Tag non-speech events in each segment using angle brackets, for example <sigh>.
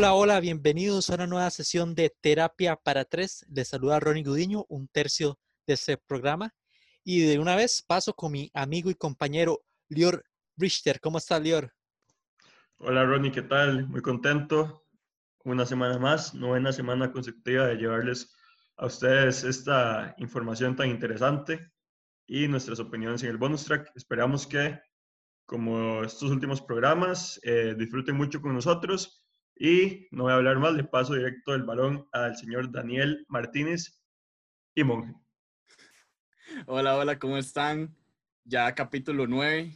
Hola, hola, bienvenidos a una nueva sesión de Terapia para Tres. Les saluda Ronnie Gudiño, un tercio de este programa. Y de una vez paso con mi amigo y compañero Lior Richter. ¿Cómo está, Lior? Hola, Ronnie, ¿qué tal? Muy contento. Una semana más, novena semana consecutiva de llevarles a ustedes esta información tan interesante y nuestras opiniones en el bonus track. Esperamos que, como estos últimos programas, eh, disfruten mucho con nosotros y no voy a hablar más, le paso directo el balón al señor Daniel Martínez y Monje. Hola, hola, ¿cómo están? Ya capítulo 9.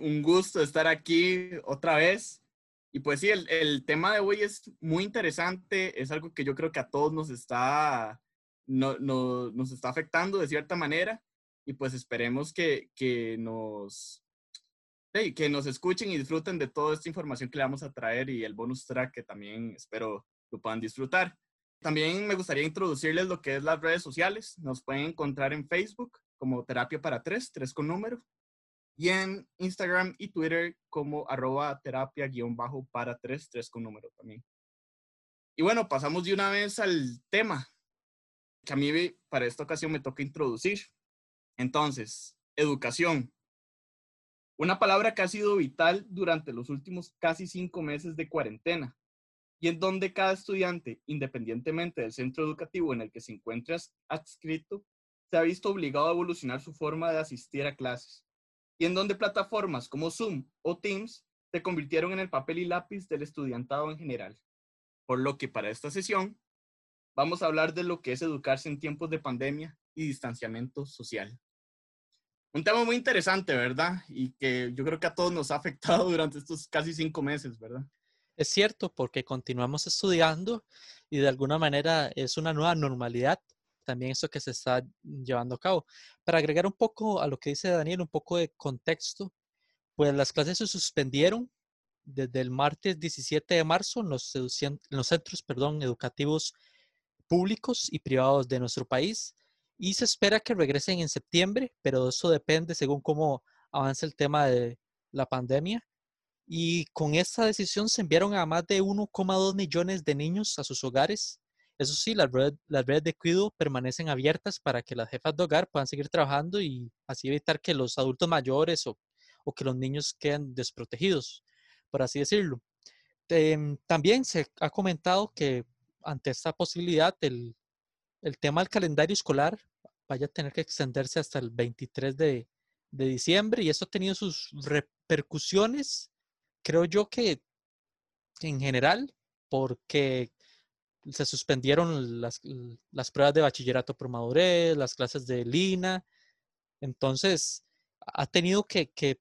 Un gusto estar aquí otra vez. Y pues sí, el, el, tema de hoy es muy interesante, es algo que yo creo que a todos nos está, no, no, nos está afectando de cierta manera y pues esperemos que, que nos, que nos escuchen y disfruten de toda esta información que le vamos a traer y el bonus track que también espero lo puedan disfrutar. También me gustaría introducirles lo que es las redes sociales. Nos pueden encontrar en Facebook como Terapia para Tres, tres con número, y en Instagram y Twitter como arroba terapia guion bajo para tres, tres con número también. Y bueno, pasamos de una vez al tema que a mí para esta ocasión me toca introducir. Entonces, educación. Una palabra que ha sido vital durante los últimos casi cinco meses de cuarentena y en donde cada estudiante, independientemente del centro educativo en el que se encuentre adscrito, se ha visto obligado a evolucionar su forma de asistir a clases y en donde plataformas como Zoom o Teams se convirtieron en el papel y lápiz del estudiantado en general. Por lo que para esta sesión vamos a hablar de lo que es educarse en tiempos de pandemia y distanciamiento social. Un tema muy interesante, ¿verdad? Y que yo creo que a todos nos ha afectado <laughs> durante estos casi cinco meses, ¿verdad? Es cierto, porque continuamos estudiando y de alguna manera es una nueva normalidad también eso que se está llevando a cabo. Para agregar un poco a lo que dice Daniel, un poco de contexto, pues las clases se suspendieron desde el martes 17 de marzo en los, en los centros perdón, educativos públicos y privados de nuestro país y se espera que regresen en septiembre, pero eso depende según cómo avance el tema de la pandemia. Y con esta decisión se enviaron a más de 1,2 millones de niños a sus hogares. Eso sí, las redes, las redes de cuidado permanecen abiertas para que las jefas de hogar puedan seguir trabajando y así evitar que los adultos mayores o, o que los niños queden desprotegidos, por así decirlo. Em, también se ha comentado que ante esta posibilidad el, el tema del calendario escolar vaya a tener que extenderse hasta el 23 de, diciembre y eso ha tenido sus repercusiones, creo yo que en general, porque se suspendieron las, pruebas de bachillerato por madurez, las clases de Lina, entonces ha tenido que, que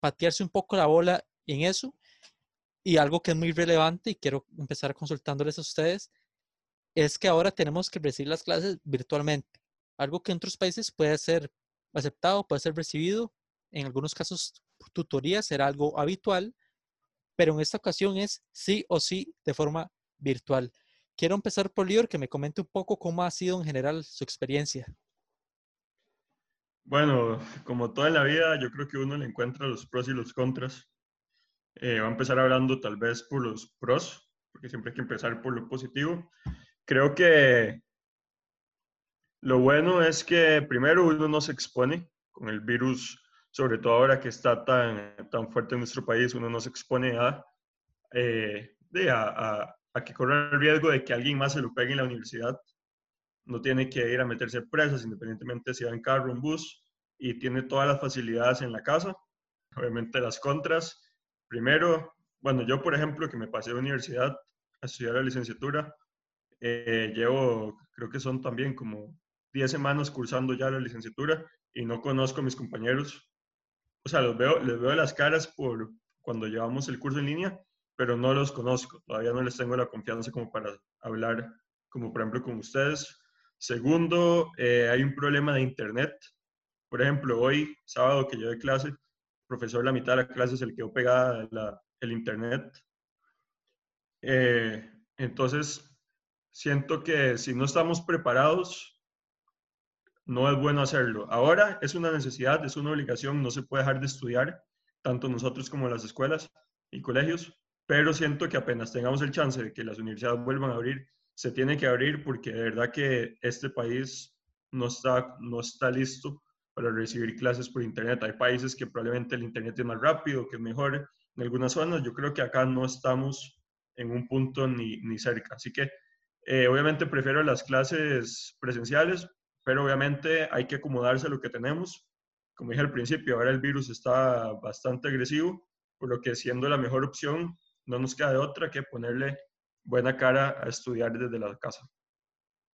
patearse un poco la bola en eso. Y algo que es muy relevante y quiero empezar consultándoles a ustedes, es que ahora tenemos que recibir las clases virtualmente. Algo que en otros países puede ser aceptado, puede ser recibido. En algunos casos, tutoría será algo habitual, pero en esta ocasión es sí o sí de forma virtual. Quiero empezar por Lior, que me comente un poco cómo ha sido en general su experiencia. Bueno, como toda la vida, yo creo que uno le encuentra los pros y los contras. Eh, va a empezar hablando tal vez por los pros, porque siempre hay que empezar por lo positivo. Creo que lo bueno es que primero uno no se expone con el virus, sobre todo ahora que está tan, tan fuerte en nuestro país, uno no se expone a, eh, a, que corra el riesgo de que alguien más se lo pegue en la universidad. No tiene que ir a meterse presas, independientemente si va en carro o en bus, y tiene todas las facilidades en la casa. Obviamente las contras. Primero, bueno, yo por ejemplo, que me pasé a la universidad a estudiar la licenciatura, eh, llevo, creo que son también como 10 semanas cursando ya la licenciatura y no conozco a mis compañeros. O sea, los veo, les veo las caras por cuando llevamos el curso en línea, pero no los conozco. Todavía no les tengo la confianza como para hablar, como por ejemplo con ustedes. Segundo, eh, hay un problema de internet. Por ejemplo, hoy, sábado que yo de clase, el profesor la mitad de la clase se le quedó pegada el internet. Eh, entonces, siento que si no estamos preparados, no es bueno hacerlo. Ahora es una necesidad, es una obligación, no se puede dejar de estudiar, tanto nosotros como las escuelas y colegios, pero siento que apenas tengamos el chance de que las universidades vuelvan a abrir, se tiene que abrir porque de verdad que este país no está, no está listo para recibir clases por Internet. Hay países que probablemente el Internet es más rápido, que es mejor en algunas zonas. Yo creo que acá no estamos en un punto ni, ni cerca. Así que eh, obviamente prefiero las clases presenciales, pero obviamente hay que acomodarse a lo que tenemos. Como dije al principio, ahora el virus está bastante agresivo, por lo que siendo la mejor opción, no nos queda de otra que ponerle buena cara a estudiar desde la casa.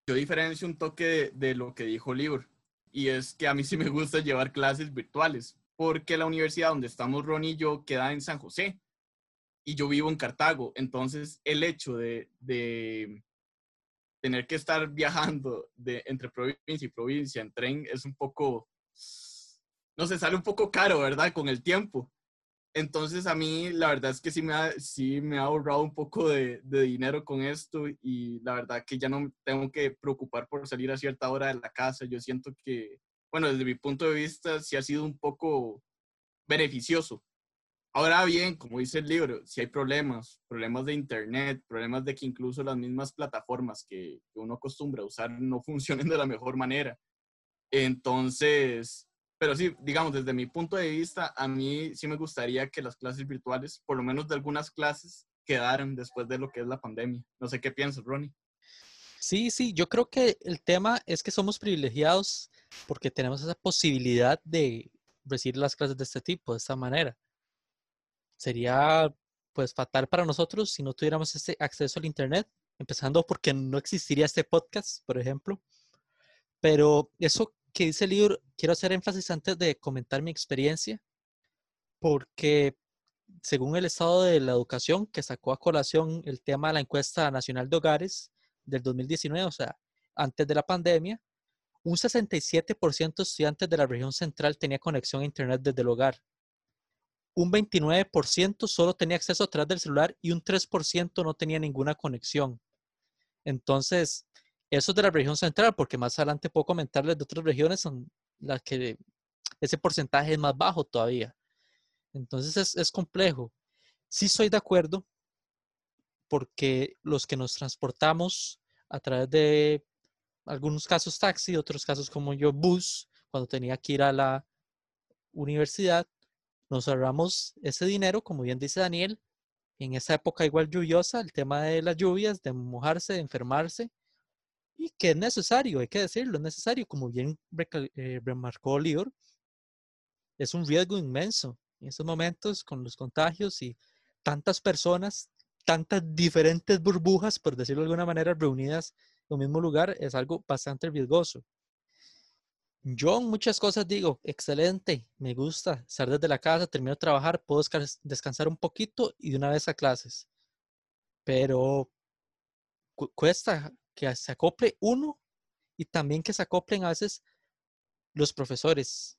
Yo diferencio un toque de, lo que dijo Libro, y es que a mí sí me gusta llevar clases virtuales, porque la universidad donde estamos Ron y yo queda en San José, y yo vivo en Cartago, entonces el hecho de, de tener que estar viajando de, entre provincia y provincia en tren es un poco, no sé, sale un poco caro, ¿verdad? Con el tiempo. Entonces a mí la verdad es que sí me ha, sí me ha ahorrado un poco de, de, dinero con esto y la verdad que ya no tengo que preocupar por salir a cierta hora de la casa. Yo siento que, bueno, desde mi punto de vista sí ha sido un poco beneficioso Ahora bien, como dice el libro, si hay problemas, problemas de internet, problemas de que incluso las mismas plataformas que, uno acostumbra a usar no <laughs> funcionen de la mejor manera. Entonces, pero sí, digamos, desde mi punto de vista, a mí sí me gustaría que las clases virtuales, por lo menos de algunas clases, quedaran después de lo que es la pandemia. No sé qué piensas, Ronnie. Sí, sí, yo creo que el tema es que somos privilegiados porque tenemos esa posibilidad de recibir las clases de este tipo, de esta manera sería pues fatal para nosotros si no tuviéramos ese acceso al Internet, empezando porque no existiría este podcast, por ejemplo. Pero eso que dice el libro, quiero hacer énfasis antes de comentar mi experiencia, porque según el estado de la educación que sacó a colación el tema de la encuesta nacional de hogares del 2019, o sea, antes de la pandemia, un 67% de estudiantes de la región central tenía conexión a Internet desde el hogar un 29% solo tenía acceso a través del celular y un 3% no tenía ninguna conexión. Entonces, eso es de la región central, porque más adelante puedo comentarles de otras regiones son las que ese porcentaje es más bajo todavía. Entonces es, es complejo. Sí soy de acuerdo, porque los que nos transportamos a través de algunos casos taxi, otros casos como yo bus, cuando tenía que ir a la universidad, nos ahorramos ese dinero, como bien dice Daniel, en esa época igual lluviosa, el tema de las lluvias, de mojarse, de enfermarse, y que es necesario, hay que decirlo, es necesario, como bien eh, remarcó Lior, es un riesgo inmenso en estos momentos con los contagios y tantas personas, tantas diferentes burbujas, por decirlo de alguna manera, reunidas en un mismo lugar, es algo bastante riesgoso. Yo muchas cosas digo, excelente, me gusta estar desde la casa, termino de trabajar, puedo descansar un poquito y de una vez a clases. Pero cuesta que se acople uno y también que se acoplen a veces los profesores,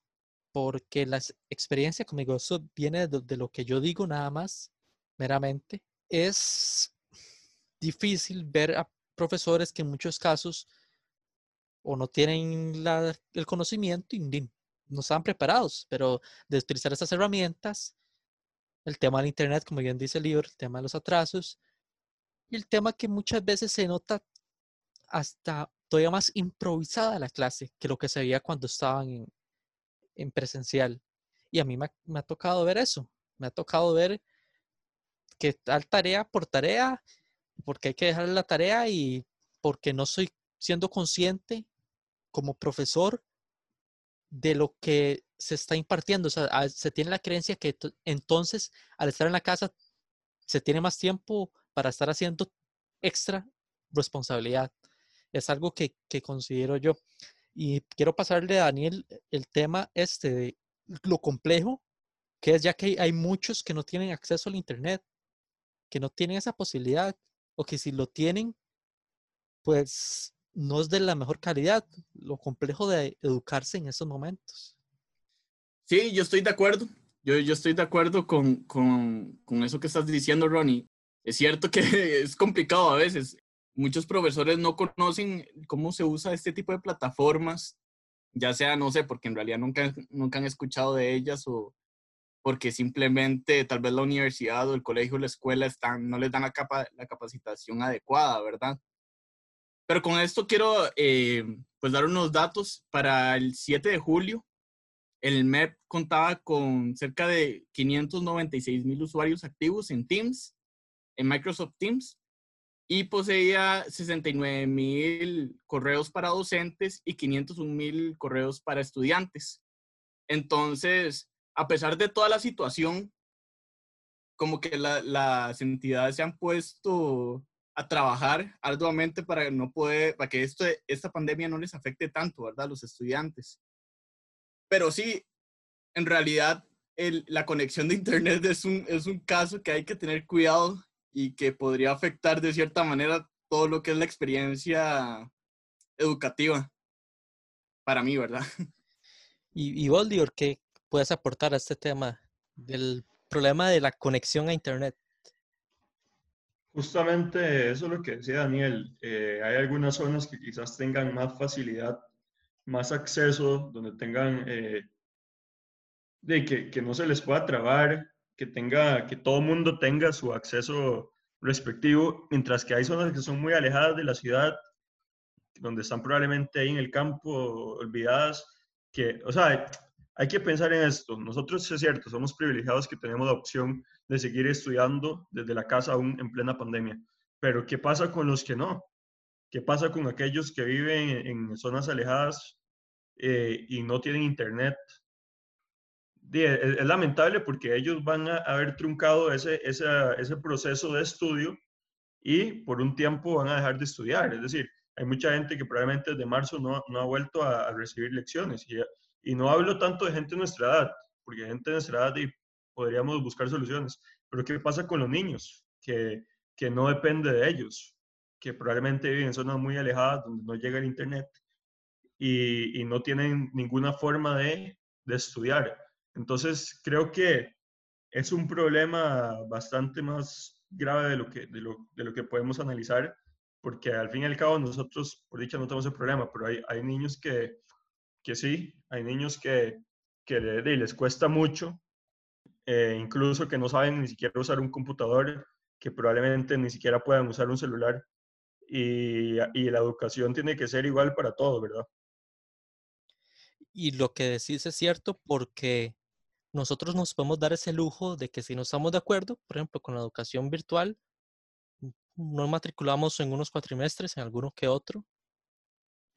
porque la experiencia conmigo, eso viene de, de lo que yo digo nada más, meramente. Es difícil ver a profesores que en muchos casos o no tienen el conocimiento y no están preparados, pero de utilizar estas herramientas, el tema del Internet, como bien dice el libro, el tema de los atrasos, y el tema que muchas veces se nota hasta todavía más improvisada la clase que lo que se veía cuando estaban en, presencial. Y a mí me, me, ha tocado ver eso, me ha tocado ver que tal tarea por tarea, porque hay que dejar la tarea y porque no soy siendo consciente como profesor de lo que se está impartiendo. O sea, ah, se tiene la creencia que entonces al estar en la casa se tiene más tiempo para estar haciendo extra responsabilidad. Es algo que, considero yo. Y quiero pasarle a Daniel el tema este de lo complejo que es ya que hay muchos que no tienen acceso al Internet, que no tienen esa posibilidad, o que si lo tienen, pues no es de la mejor calidad, lo complejo de educarse en esos momentos. Sí, yo estoy de acuerdo. Yo, yo estoy de acuerdo con, con, con eso que estás diciendo, Ronnie. Es cierto que <laughs> es complicado a veces. Muchos profesores no conocen cómo se usa este tipo de plataformas, ya sea, no sé, porque en realidad nunca, nunca han escuchado de ellas o, porque simplemente tal vez la universidad o el colegio o la escuela están, no les dan la, capa, la capacitación adecuada, ¿verdad? Pero con esto quiero eh, pues dar unos datos. Para el 7 de julio, el MEP contaba con cerca de 596 mil usuarios activos en Teams, en Microsoft Teams, y poseía 69 mil correos para docentes y 501 mil correos para estudiantes. Entonces, a pesar de toda la situación, como que las entidades se han puesto a trabajar arduamente para no poder, para que esto, esta pandemia no les afecte tanto, ¿verdad? A los estudiantes. Pero sí, en realidad, el, la conexión de Internet es un, es un caso que hay que tener cuidado y que podría afectar de cierta manera todo lo que es la experiencia educativa para mí, ¿verdad? <laughs> Y, y Boldior, ¿qué puedes aportar a este tema del problema de la conexión a Internet? Justamente eso es lo que decía Daniel. Eh, hay algunas zonas que quizás tengan más facilidad, más acceso, donde tengan eh, de que, que, no se les pueda trabar, que tenga, que todo mundo tenga su acceso respectivo, mientras que hay zonas que son muy alejadas de la ciudad, donde están probablemente ahí en el campo olvidadas, que, o sea, hay que pensar en esto. Nosotros, es cierto, somos privilegiados que tenemos la opción de seguir estudiando desde la casa aún en plena pandemia. Pero ¿qué pasa con los que no? ¿Qué pasa con aquellos que viven en zonas alejadas eh, y no tienen internet? Es, lamentable porque ellos van a haber truncado ese, ese, ese proceso de estudio y por un tiempo van a dejar de estudiar. Es decir, hay mucha gente que probablemente desde marzo no, no ha vuelto a, a recibir lecciones y y no hablo tanto de gente de nuestra edad, porque gente de nuestra edad y podríamos buscar soluciones. Pero ¿qué pasa con los niños? Que, que no depende de ellos, que probablemente viven en zonas muy alejadas donde no llega el Internet y, y no tienen ninguna forma de, de estudiar. Entonces, creo que es un problema bastante más grave de lo que, de lo, de lo que podemos analizar, porque al fin y al cabo nosotros, por dicha, no tenemos el problema, pero hay, hay niños que, que sí, hay niños que, que les cuesta mucho, eh, incluso que no saben ni siquiera usar un computador, que probablemente ni siquiera puedan usar un celular. Y, y la educación tiene que ser igual para todos, ¿verdad? Y lo que decís es cierto porque nosotros nos podemos dar ese lujo de que si no estamos de acuerdo, por ejemplo, con la educación virtual, nos matriculamos en unos cuatrimestres, en alguno que otro,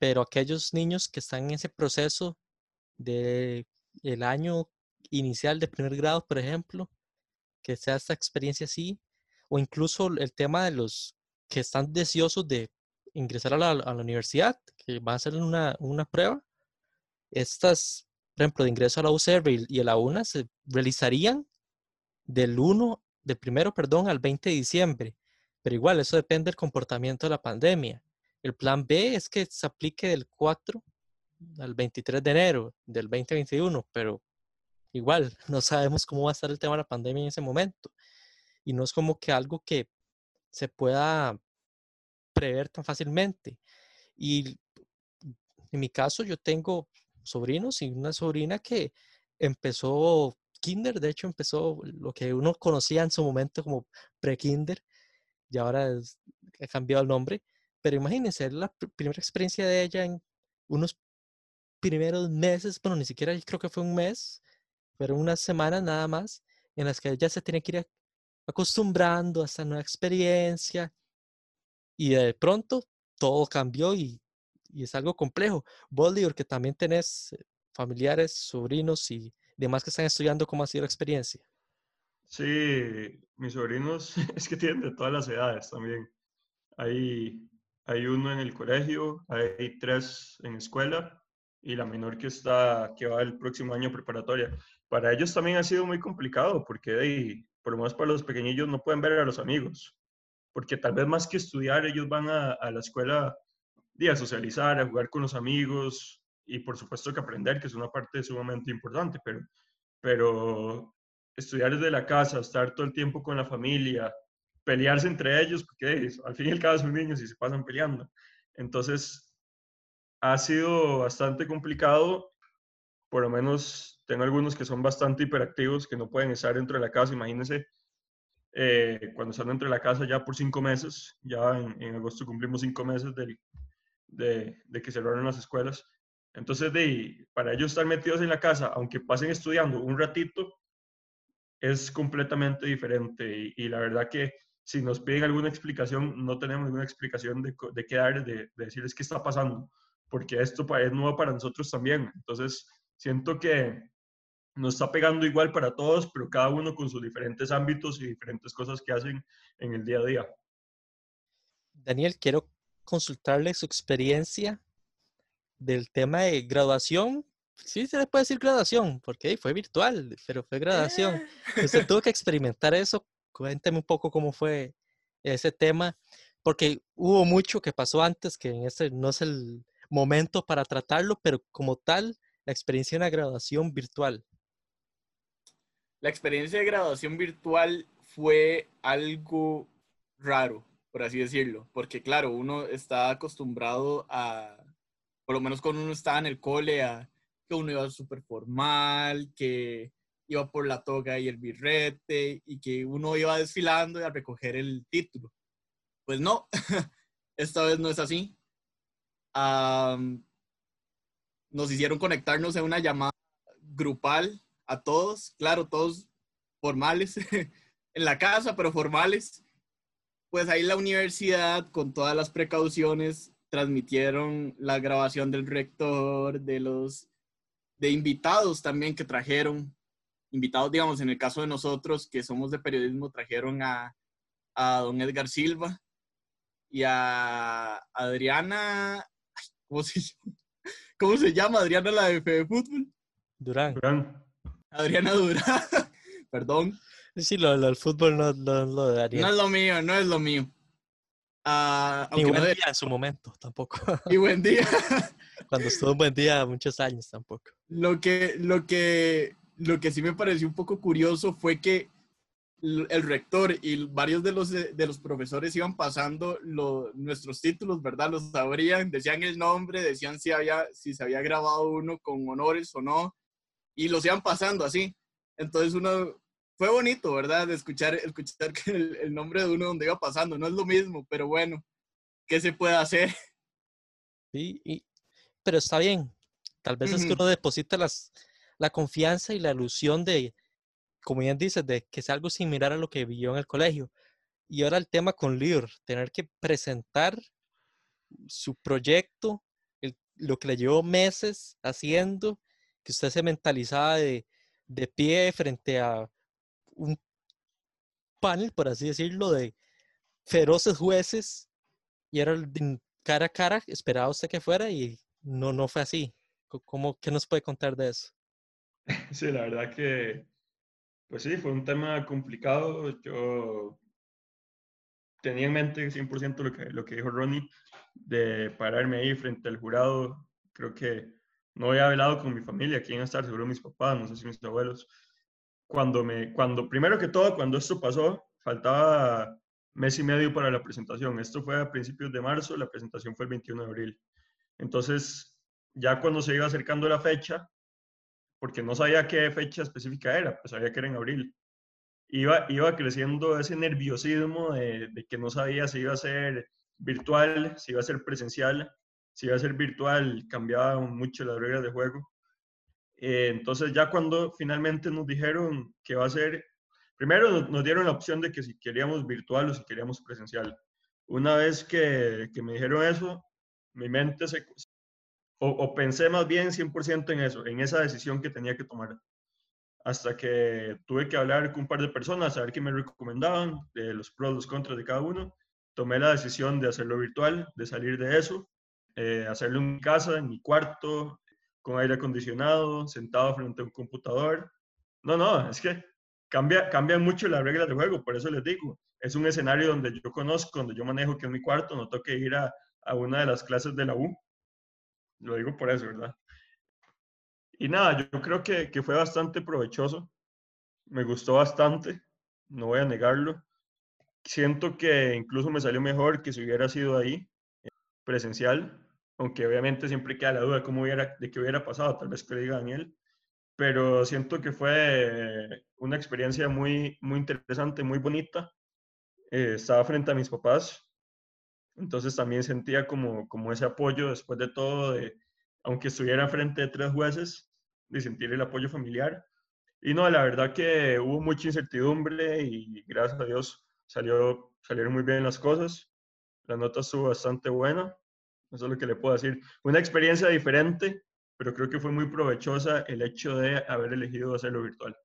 pero aquellos niños que están en ese proceso de el año inicial de primer grado, por ejemplo, que sea esta experiencia así, o incluso el tema de los que están deseosos de ingresar a la, universidad, que van a hacer una, una, prueba, estas, por ejemplo, de ingreso a la UCR y a la UNA se realizarían del 1, del primero, perdón, al 20 de diciembre. Pero igual, eso depende del comportamiento de la pandemia. El plan B es que se aplique del 4 al 23 de enero del 2021, pero igual <laughs> no sabemos cómo va a estar el tema de la pandemia en ese momento. Y no es como que algo que se pueda prever tan fácilmente. Y en mi caso yo tengo sobrinos y una sobrina que empezó kinder, de hecho empezó lo que uno conocía en su momento como pre-kinder y ahora ha cambiado el nombre. Pero imagínense, la primera experiencia de ella en unos primeros meses, bueno, ni siquiera creo que fue un mes, pero unas semanas nada más, en las que ella se tiene que ir acostumbrando a esta nueva experiencia y de pronto todo cambió y, y es algo complejo. Bolívar, que también tenés familiares, sobrinos y demás que están estudiando, ¿cómo ha sido la experiencia? Sí, mis sobrinos <laughs> es que tienen de todas las edades también. Hay, hay uno en el colegio, hay tres en escuela y la menor que está que va el próximo año preparatoria. Para ellos también ha sido muy complicado porque por lo menos para los pequeñillos no pueden ver a los amigos, porque tal vez más que estudiar ellos van a, a la escuela a socializar, a jugar con los amigos y por supuesto que aprender, que es una parte sumamente importante, pero, pero estudiar desde la casa, estar todo el tiempo con la familia, pelearse entre ellos, porque al fin y al cabo son niños y se pasan peleando. Entonces, ha sido bastante complicado por lo menos tengo algunos que son bastante hiperactivos, que no pueden estar dentro de la casa. Imagínense, eh, cuando están dentro de la casa ya por cinco meses, ya en, agosto cumplimos cinco meses de, de, que cerraron las escuelas. Entonces, de, para ellos estar metidos en la casa, aunque pasen estudiando un ratito, es completamente diferente. Y, la verdad que si nos piden alguna explicación, no tenemos ninguna explicación de, de qué darles, de, de decirles qué está pasando, porque esto es nuevo para nosotros también. Entonces, siento que nos está pegando igual para todos, pero cada uno con sus diferentes ámbitos y diferentes cosas que hacen en el día a día. Daniel, quiero consultarle su experiencia del tema de graduación. Sí, se le puede decir graduación, porque fue virtual, pero fue graduación. Usted tuvo que experimentar eso. Cuénteme un poco cómo fue ese tema, porque hubo mucho que pasó antes, que en este no es el momento para tratarlo, pero como tal, la experiencia de una graduación virtual? La experiencia de graduación virtual fue algo raro, por así decirlo, porque claro, uno está acostumbrado a, por lo menos cuando uno estaba en el cole, a que uno iba súper formal, que iba por la toga y el birrete, y que uno iba desfilando y a recoger el título. Pues no, <laughs> esta vez no es así nos hicieron conectarnos en una llamada grupal a todos, claro, todos formales, <laughs> en la casa, pero formales. Pues ahí la universidad, con todas las precauciones, transmitieron la grabación del rector, de los de invitados también que trajeron, invitados, digamos, en el caso de nosotros que somos de periodismo, trajeron a, a don Edgar Silva y a Adriana, ¿cómo se llama? <laughs> ¿Cómo se llama Adriana la de Fútbol? Durán. Adriana Durán. <laughs> Perdón. Sí, lo, del fútbol no, lo de No es lo mío, no es lo mío. Uh, Ni buen día en su momento, tampoco. <laughs> Y buen día. Cuando estuvo un buen día, muchos años tampoco. Lo que, lo que, lo que sí me pareció un poco curioso fue que el rector y varios de los, de los profesores iban pasando nuestros títulos, ¿verdad? Los sabrían, decían el nombre, decían si, había, si se había grabado uno con honores o no, y los iban pasando así. Entonces uno, fue bonito, ¿verdad? De escuchar, escuchar el, el nombre de uno donde iba pasando. No es lo mismo, pero bueno, ¿qué se puede hacer? Sí, y, pero está bien. Tal vez es que uno deposita las, la confianza y la ilusión de, como bien dices, de que sea algo similar a lo que vivió en el colegio. Y ahora el tema con Lear, tener que presentar su proyecto, lo que le llevó meses haciendo, que usted se mentalizaba de, de pie frente a un panel, por así decirlo, de feroces jueces, y era cara a cara, esperaba usted que fuera y no, no fue así. ¿Cómo, ¿Qué nos puede contar de eso? <laughs> Sí, la verdad que pues sí, fue un tema complicado. Yo tenía en mente 100% lo que, lo que dijo Ronnie, de pararme ahí frente al jurado. Creo que no había hablado con mi familia, quién iba a estar, seguro mis papás, no sé si mis abuelos. Cuando me, cuando, primero que todo, cuando esto pasó, faltaba mes y medio para la presentación. Esto fue a principios de marzo, la presentación fue el 21 de abril. Entonces, ya cuando se iba acercando la fecha, porque no sabía qué fecha específica era, pues sabía que era en abril. Iba, iba creciendo ese nerviosismo de, que no sabía si iba a ser virtual, si iba a ser presencial. Si iba a ser virtual, cambiaba mucho las reglas de juego. Eh, entonces ya cuando finalmente nos dijeron que va a ser, primero nos, dieron la opción de que si queríamos virtual o si queríamos presencial. Una vez que, que me dijeron eso, mi mente se, o, pensé más bien 100% en eso, en esa decisión que tenía que tomar. Hasta que tuve que hablar con un par de personas, a ver qué me recomendaban, de los pros, los contras de cada uno. Tomé la decisión de hacerlo virtual, de salir de eso, eh, hacerlo en casa, en mi cuarto, con aire acondicionado, sentado frente a un computador. No, no, es que cambia, cambian mucho las reglas del juego, por eso les digo, es un escenario donde yo conozco, donde yo manejo que es mi cuarto, no tengo que ir a, a una de las clases de la U lo digo por eso, ¿verdad? Y nada, yo creo que, que fue bastante provechoso. Me gustó bastante, no voy a negarlo. Siento que incluso me salió mejor que si hubiera sido ahí, presencial, aunque obviamente siempre queda la duda cómo hubiera, de qué hubiera pasado, tal vez que diga Daniel. pero siento que fue una experiencia muy, muy interesante, muy bonita. Eh, estaba frente a mis papás, entonces también sentía como, como ese apoyo después de todo, de, aunque estuviera frente de tres jueces, de sentir el apoyo familiar. Y no, la verdad que hubo mucha incertidumbre y gracias a Dios salió, salieron muy bien las cosas. La nota estuvo bastante buena. Eso es lo que le puedo decir. Una experiencia diferente, pero creo que fue muy provechosa el hecho de haber elegido hacerlo virtual.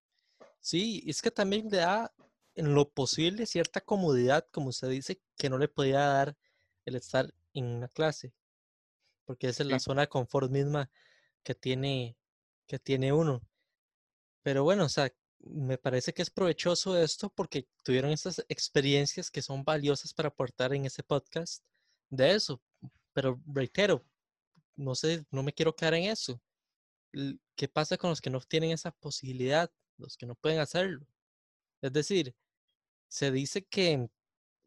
Sí, es que también le da en lo posible cierta comodidad, como usted dice, que no le podía dar el estar en una clase, porque esa es la zona de confort misma que tiene, que tiene uno. Pero bueno, o sea, me parece que es provechoso esto porque tuvieron estas experiencias que son valiosas para aportar en ese podcast de eso. Pero reitero, no sé, no me quiero quedar en eso. ¿Qué pasa con los que no tienen esa posibilidad, los que no pueden hacerlo? Es decir, se dice que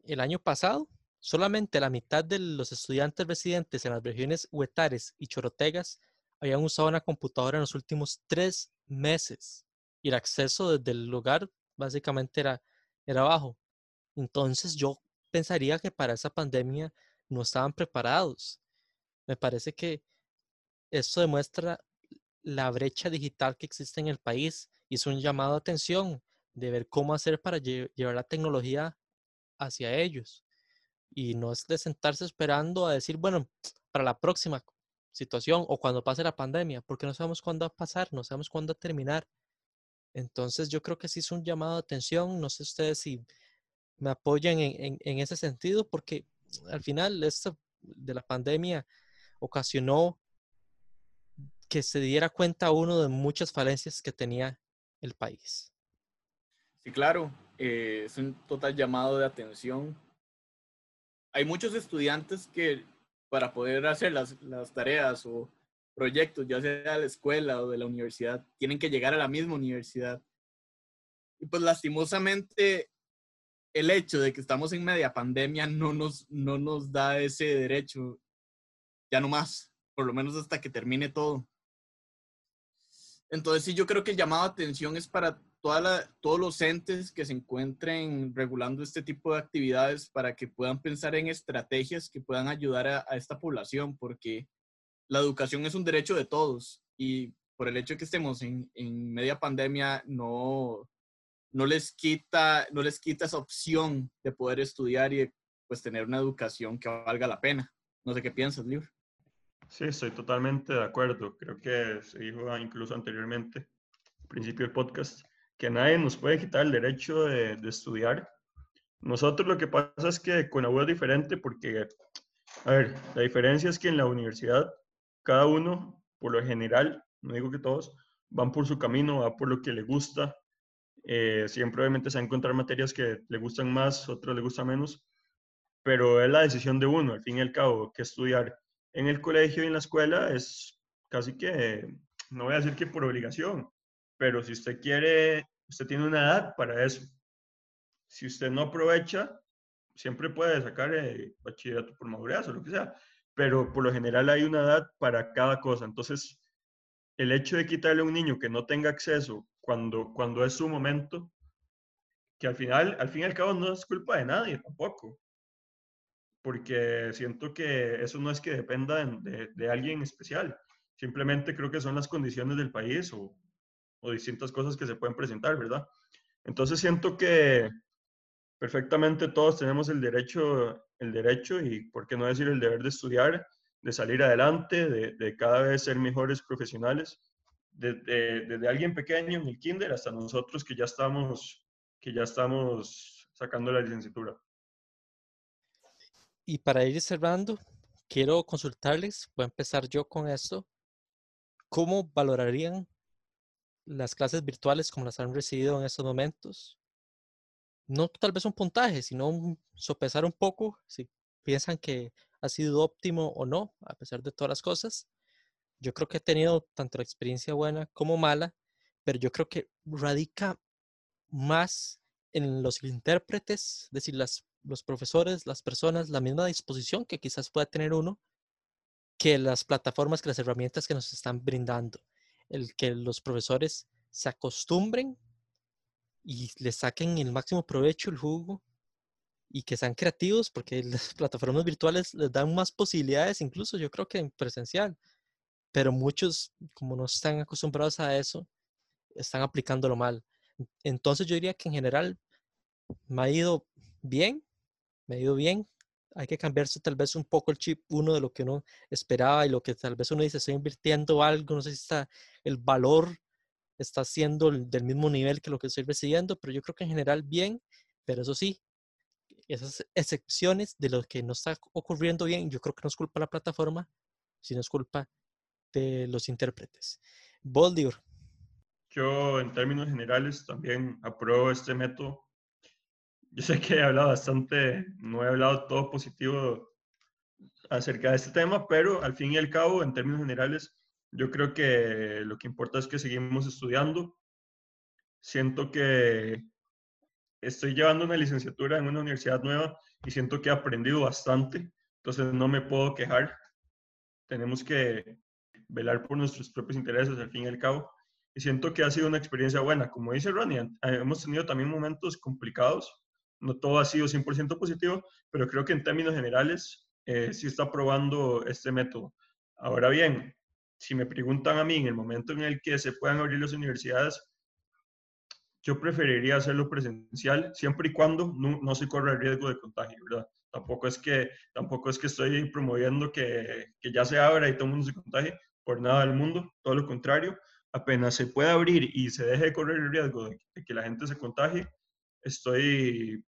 el año pasado solamente la mitad de los estudiantes residentes en las regiones Huetares y Chorotegas habían usado una computadora en los últimos tres meses y el acceso desde el lugar básicamente era, era bajo. Entonces yo pensaría que para esa pandemia no estaban preparados. Me parece que eso demuestra la brecha digital que existe en el país y es un llamado a atención de ver cómo hacer para llevar la tecnología hacia ellos. Y no es de sentarse esperando a decir, bueno, para la próxima situación o cuando pase la pandemia, porque no sabemos cuándo va a pasar, no sabemos cuándo va a terminar. Entonces yo creo que sí es un llamado de atención. No sé ustedes si me apoyan en, en, ese sentido, porque al final esto de la pandemia ocasionó que se diera cuenta uno de muchas falencias que tenía el país. Sí, claro, eh, es un total llamado de atención. Hay muchos estudiantes que para poder hacer las, tareas o proyectos, ya sea de la escuela o de la universidad, tienen que llegar a la misma universidad. Y pues lastimosamente el hecho de que estamos en media pandemia no nos, no nos da ese derecho, ya no más, por lo menos hasta que termine todo. Entonces sí, yo creo que el llamado a atención es para toda la, todos los entes que se encuentren regulando este tipo de actividades para que puedan pensar en estrategias que puedan ayudar a, a esta población, porque la educación es un derecho de todos y por el hecho de que estemos en, en media pandemia no, no, les quita, no les quita esa opción de poder estudiar y pues tener una educación que valga la pena. No sé qué piensas, Libro. Sí, estoy totalmente de acuerdo. Creo que se dijo incluso anteriormente, al principio del podcast, que nadie nos puede quitar el derecho de, de estudiar. Nosotros lo que pasa es que con U es diferente porque, a ver, la diferencia es que en la universidad cada uno, por lo general, no digo que todos, van por su camino, va por lo que le gusta. Eh, siempre obviamente se van a encontrar materias que le gustan más, otras le gustan menos, pero es la decisión de uno, al fin y al cabo, que estudiar en el colegio y en la escuela es casi que, no voy a decir que por obligación, pero si usted quiere, usted tiene una edad para eso. Si usted no aprovecha, siempre puede sacar eh, bachillerato por madurez o lo que sea, pero por lo general hay una edad para cada cosa. Entonces, el hecho de quitarle a un niño que no tenga acceso cuando, cuando es su momento, que al final, al fin y al cabo no es culpa de nadie tampoco, porque siento que eso no es que dependa de, de, alguien especial, simplemente creo que son las condiciones del país o, o distintas cosas que se pueden presentar, ¿verdad? Entonces siento que perfectamente todos tenemos el derecho el derecho y, por qué no decir, el deber de estudiar, de salir adelante, de, cada vez ser mejores profesionales, desde, desde, alguien pequeño en el kinder hasta nosotros que ya estamos, que ya estamos sacando la licenciatura. Y para ir cerrando, quiero consultarles, voy a empezar yo con esto, ¿cómo valorarían las clases virtuales como las han recibido en estos momentos? no tal vez un puntaje, sino sopesar un poco si piensan que ha sido óptimo o no, a pesar de todas las cosas. Yo creo que he tenido tanto la experiencia buena como mala, pero yo creo que radica más en los intérpretes, es decir, las, los profesores, las personas, la misma disposición que quizás pueda tener uno, que las plataformas, que las herramientas que nos están brindando. El que los profesores se acostumbren y le saquen el máximo provecho, el jugo, y que sean creativos, porque <laughs> las plataformas virtuales les dan más posibilidades, incluso yo creo que en presencial. Pero muchos, como no están acostumbrados a eso, están aplicándolo mal. Entonces yo diría que en general me ha ido bien, me ha ido bien. Hay que cambiarse tal vez un poco el chip uno de lo que uno esperaba y lo que tal vez uno dice, estoy invirtiendo algo, no sé si está el valor está siendo del mismo nivel que lo que estoy recibiendo, pero yo creo que en general bien, pero eso sí, esas excepciones de lo que no está ocurriendo bien, yo creo que no es culpa de la plataforma, sino es culpa de los intérpretes. Boldior. Yo, en términos generales, también apruebo este método. Yo sé que he hablado bastante, no he hablado todo positivo acerca de este tema, pero al fin y al cabo, en términos generales, yo creo que lo que importa es que seguimos estudiando. Siento que estoy llevando una licenciatura en una universidad nueva y siento que he aprendido bastante, entonces no me puedo quejar. Tenemos que velar por nuestros propios intereses al fin y al cabo. Y siento que ha sido una experiencia buena. Como dice Ronnie, hemos tenido también momentos complicados. No todo ha sido 100% positivo, pero creo que en términos generales eh, sí está probando este método. Ahora bien, si me preguntan a mí en el momento en el que se puedan abrir las universidades, yo preferiría hacerlo presencial siempre y cuando no, no se corra el riesgo de contagio, ¿verdad? Tampoco es que, tampoco es que estoy promoviendo que, que ya se abra y todo el mundo se contagie, por nada del mundo, todo lo contrario. Apenas se pueda abrir y se deje de correr el riesgo de, que la gente se contagie, estoy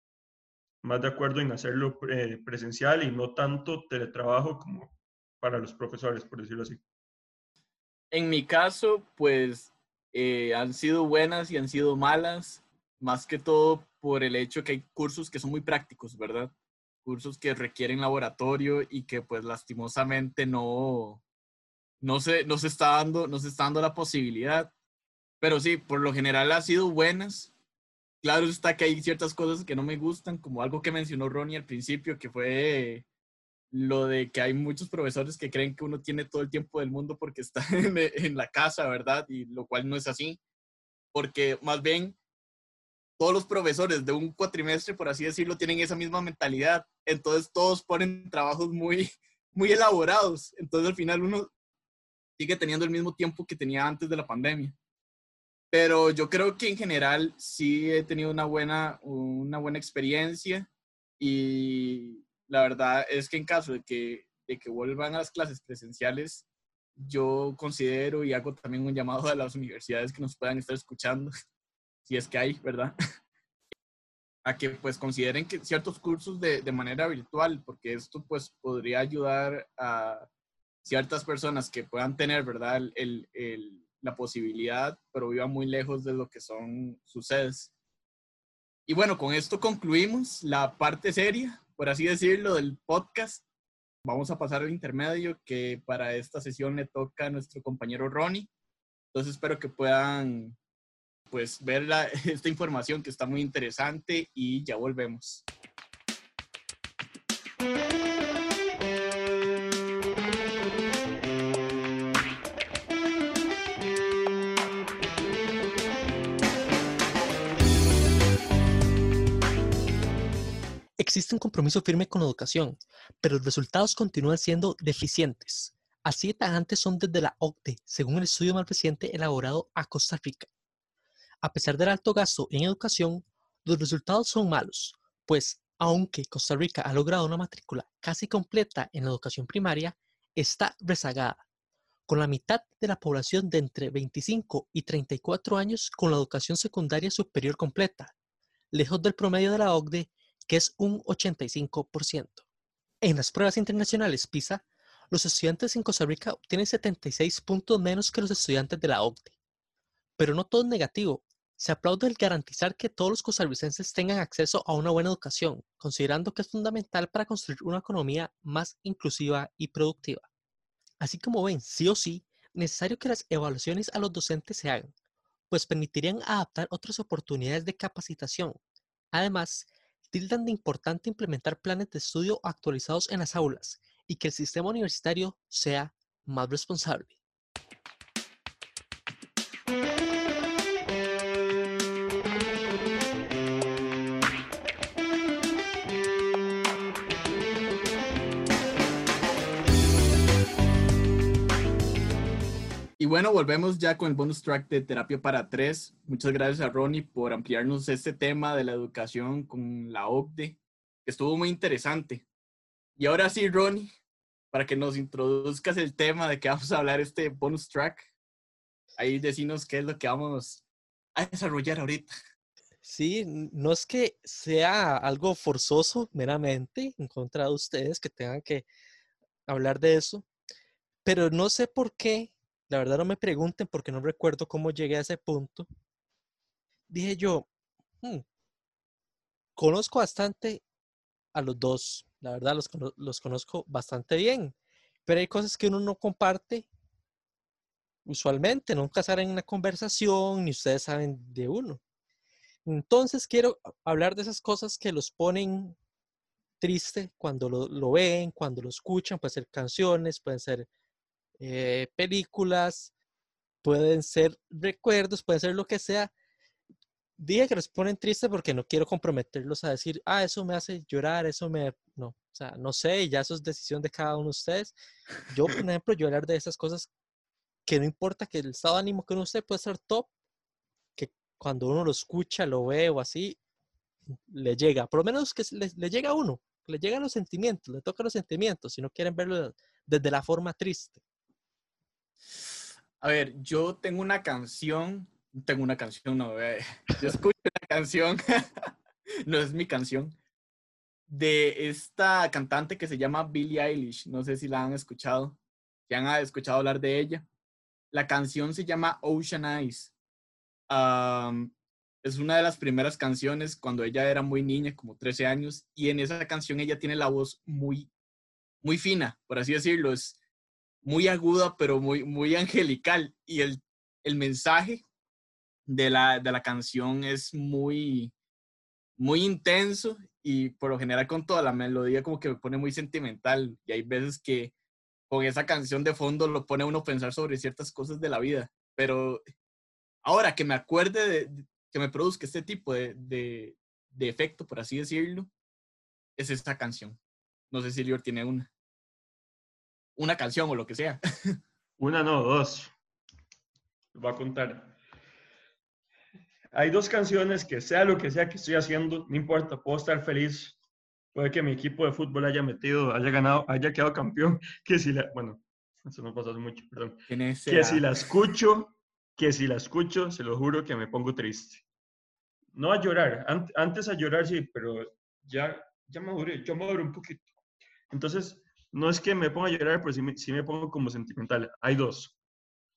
más de acuerdo en hacerlo presencial y no tanto teletrabajo como para los profesores, por decirlo así. En mi caso, pues eh, han sido buenas y han sido malas, más que todo por el hecho que hay cursos que son muy prácticos, ¿verdad? Cursos que requieren laboratorio y que pues lastimosamente no, no se, no se, está dando, no se está dando la posibilidad. Pero sí, por lo general ha sido buenas. Claro está que hay ciertas cosas que no me gustan, como algo que mencionó Ronnie al principio, que fue lo de que hay muchos profesores que creen que uno tiene todo el tiempo del mundo porque está <laughs> en, la casa, ¿verdad? Y lo cual no es así, porque más bien todos los profesores de un cuatrimestre, por así decirlo, tienen esa misma mentalidad. Entonces todos ponen trabajos muy, <laughs> muy elaborados. Entonces al final uno sigue teniendo el mismo tiempo que tenía antes de la pandemia. Pero yo creo que en general sí he tenido una buena, una buena experiencia y la verdad es que en caso de que, de que vuelvan a las clases presenciales, yo considero y hago también un llamado a las universidades que nos puedan estar escuchando, <laughs> si es que hay, ¿verdad? <laughs> a que pues consideren que ciertos cursos de, de, manera virtual, porque esto pues podría ayudar a ciertas personas que puedan tener, ¿verdad? El, el, la posibilidad, pero vivan muy lejos de lo que son sus sedes. Y bueno, con esto concluimos la parte seria por así decirlo, del podcast. Vamos a pasar al intermedio que para esta sesión le toca a nuestro compañero Ronnie. Entonces espero que puedan pues ver <laughs> esta información que está muy interesante y ya volvemos. Existe un compromiso firme con la educación, pero los resultados continúan siendo deficientes. Así de tajantes son desde la OCDE, según el estudio más reciente elaborado a Costa Rica. A pesar del alto gasto en educación, los resultados son malos, pues aunque Costa Rica ha logrado una matrícula casi completa en la educación primaria, está rezagada, con la mitad de la población de entre 25 y 34 años con la educación secundaria superior completa, lejos del promedio de la OCDE que es un 85%. En las pruebas internacionales PISA, los estudiantes en Costa Rica obtienen 76 puntos menos que los estudiantes de la OCDE. Pero no todo es negativo. Se aplaude el garantizar que todos los costarricenses tengan acceso a una buena educación, considerando que es fundamental para construir una economía más inclusiva y productiva. Así como ven, sí o sí, necesario que las evaluaciones a los docentes se hagan, pues permitirían adaptar otras oportunidades de capacitación. Además, tildan de importante implementar planes de estudio actualizados en las aulas y que el sistema universitario sea más responsable. Bueno, volvemos ya con el bonus track de Terapia para Tres. Muchas gracias a Ronnie por ampliarnos este tema de la educación con la OCDE, estuvo muy interesante. Y ahora sí, Ronnie, para que nos introduzcas el tema de que vamos a hablar este bonus track, ahí decinos qué es lo que vamos a desarrollar ahorita. Sí, no es que sea algo forzoso meramente en contra de ustedes que tengan que hablar de eso, pero no sé por qué, la verdad no me pregunten porque no recuerdo cómo llegué a ese punto. Dije yo, hmm, conozco bastante a los dos, la verdad los, los conozco bastante bien, pero hay cosas que uno no comparte usualmente, nunca salen en una conversación, ni ustedes saben de uno. Entonces quiero hablar de esas cosas que los ponen triste cuando lo, ven, cuando lo escuchan, pueden ser canciones, pueden ser eh, películas, pueden ser recuerdos, pueden ser lo que sea. Dije que los ponen triste porque no quiero comprometerlos a decir, ah, eso me hace llorar, eso me... No, o sea, no sé, ya eso es decisión de cada uno de ustedes. Yo, por ejemplo, hablar de esas cosas que no importa que el estado de ánimo que uno esté puede ser top, que cuando uno lo escucha, lo ve o así, le llega, por lo menos que le, le llega a uno, le llegan los sentimientos, le toca los sentimientos, si no quieren verlo desde la forma triste. A ver, yo tengo una canción, tengo una canción, no, <laughs> yo escucho una canción, <laughs> no es mi canción, de esta cantante que se llama Billie Eilish, no sé si la han escuchado, si han escuchado hablar de ella. La canción se llama Ocean Eyes. es una de las primeras canciones cuando ella era muy niña, como 13 años, y en esa canción ella tiene la voz muy, muy fina, por así decirlo, es muy aguda, pero muy, muy angelical, y el, el mensaje de la, de la canción es muy, muy intenso y por lo general con toda la melodía como que me pone muy sentimental y hay veces que con esa canción de fondo lo pone uno a pensar sobre ciertas cosas de la vida. Pero ahora que me acuerde de, que me produzca este tipo de, de, de, efecto, por así decirlo, es esta canción. No sé si Lior tiene una. Una canción o lo que sea. Una, no, dos. Voy a contar. Hay dos canciones que sea lo que sea que estoy haciendo, no importa, puedo estar feliz puede que mi equipo de fútbol haya metido, haya ganado, haya quedado campeón, <laughs> que si la, bueno, eso no pasa mucho, perdón, que si la escucho, que si la escucho, se lo juro que me pongo triste. No a llorar, antes a llorar sí, pero ya, ya maduré, yo maduré un poquito. Entonces, no es que me ponga a llorar, pero sí me, sí me pongo como sentimental. Hay dos.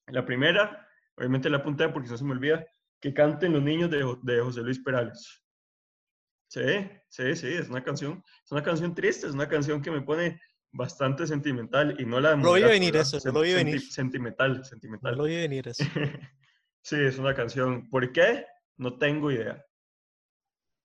La primera, obviamente la apunté porque no se me olvida, que canten los niños de, de José Luis Perales. Sí, sí, sí, es una canción, es una canción triste, es una canción que me pone bastante sentimental y no la... No lo a venir eso, lo a venir. Sentimental, sentimental. Lo a venir eso. <laughs> sí, es una canción. ¿Por qué? No tengo idea.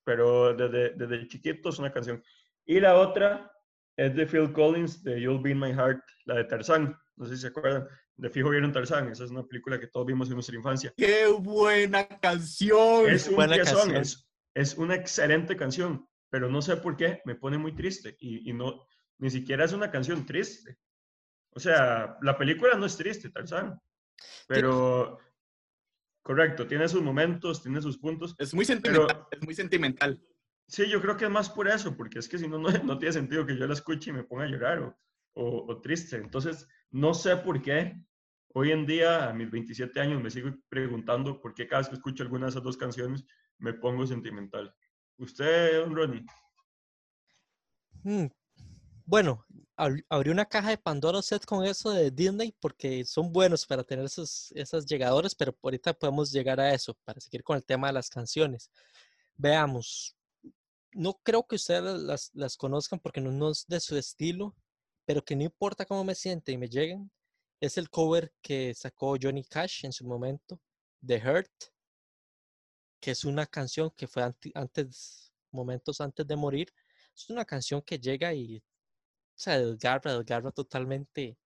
Pero desde, desde chiquito es una canción. Y la otra es de Phil Collins, de You'll Be in My Heart, la de Tarzán. No sé si se acuerdan. De fijo vieron Tarzán. Esa es una película que todos vimos en nuestra infancia. ¡Qué buena canción! Es un buena canción. Es, es una excelente canción, pero no sé por qué me pone muy triste y, no, ni siquiera es una canción triste. O sea, la película no es triste, Tarzán, pero correcto, tiene sus momentos, tiene sus puntos. Es muy sentimental, es muy sentimental. Sí, yo creo que es más por eso, porque es que si no, no, tiene sentido que yo la escuche y me ponga a llorar o, o triste. Entonces, no sé por qué hoy en día, a mis 27 años, me sigo preguntando por qué cada vez que escucho alguna de esas dos canciones me pongo sentimental. ¿Usted, don Ronnie? Mm, bueno, abrí una caja de Pandora set con eso de Disney porque son buenos para tener esos, esas llegadores, pero ahorita podemos llegar a eso para seguir con el tema de las canciones. Veamos, no creo que ustedes las, las conozcan porque no, es de su estilo, pero que no importa cómo me siente y me lleguen, es el cover que sacó Johnny Cash en su momento, The Hurt, que es una canción que fue antes, momentos antes de morir. Es una canción que llega y se desgarra, desgarra totalmente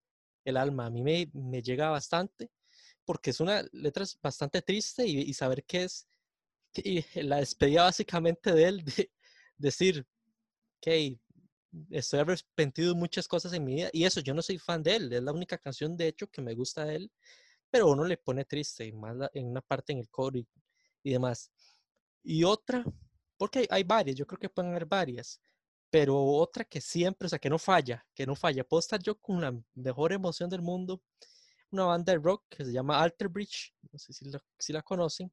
el alma. A mí me, me llega bastante porque es una letra bastante triste y, saber que es la despedida básicamente de él, <laughs> de, decir, que estoy arrepentido de muchas cosas en mi vida y eso, yo no soy fan de él, es la única canción de hecho que me gusta de él, pero uno le pone triste, más en una parte en el coro y, y demás. Y otra, porque hay, hay, varias, yo creo que pueden haber varias, pero otra que siempre, o sea, que no falla, que no falla. Puedo estar yo con la mejor emoción del mundo, una banda de rock que se llama Alter Bridge, no sé si la, si la conocen.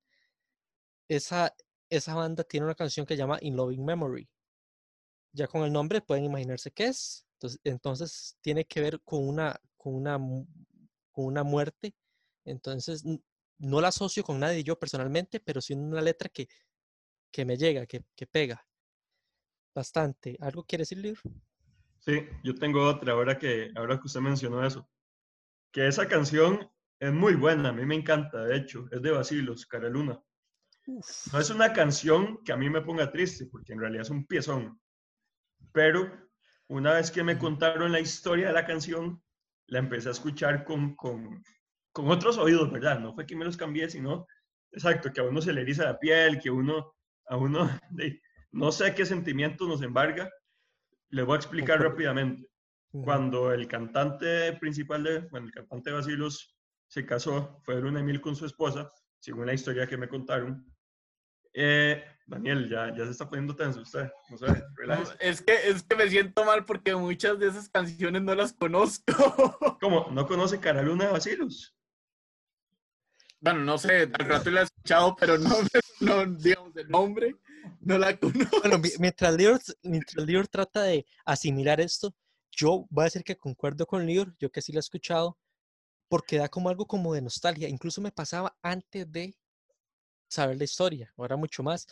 Esa, esa banda tiene una canción que se llama In Loving Memory. Ya con el nombre pueden imaginarse qué es. Entonces, entonces tiene que ver con una, con una, con una muerte. Entonces, no la asocio con nadie yo personalmente, pero sí una letra que, que me llega, que, que pega bastante. ¿Algo quiere decir, Lior? Sí, yo tengo otra, ahora que, ahora que usted mencionó eso. Que esa canción es muy buena, a mí me encanta, de hecho, es de Basilos, Cara No es una canción que a mí me ponga triste, porque en realidad es un piezón. Pero una vez que me contaron la historia de la canción, la empecé a escuchar con, con, con otros oídos, ¿verdad? No fue que me los cambié, sino, exacto, que a uno se le eriza la piel, que uno, a uno, <laughs> no sé qué sentimientos nos embarga. Les voy a explicar rápidamente. Cuando el cantante principal de, bueno, el cantante Basilos se casó, fue Luna Emil con su esposa, según la historia que me contaron. Eh, Daniel, ya, ya se está poniendo tenso usted. No sé, es, que, es que me siento mal porque muchas de esas canciones no las conozco. <laughs> ¿Cómo? ¿No conoce Cara Luna de Basilos? Bueno, no sé, al rato la he escuchado, pero no, <laughs> no digamos, el nombre no la conozco. Bueno, mientras Lior, mientras Lior trata de asimilar esto, yo voy a decir que concuerdo con Lior, yo que sí la he escuchado, porque da como algo como de nostalgia. Incluso me pasaba antes de saber la historia, ahora mucho más.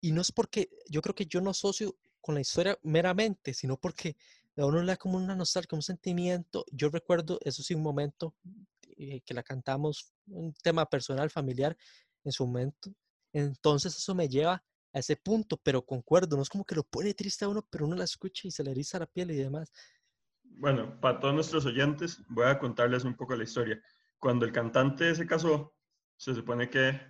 Y no es porque yo creo que yo no asocio con la historia meramente, sino porque a uno le da como una nostalgia, un sentimiento. Yo recuerdo, eso sí, un momento eh, que la cantamos, un tema personal, familiar en su momento. Entonces eso me lleva a ese punto, pero concuerdo, no es como que lo pone triste a uno, pero uno la escucha y se le eriza la piel y demás. Bueno, para todos nuestros oyentes, voy a contarles un poco la historia. Cuando el cantante se casó, se supone que,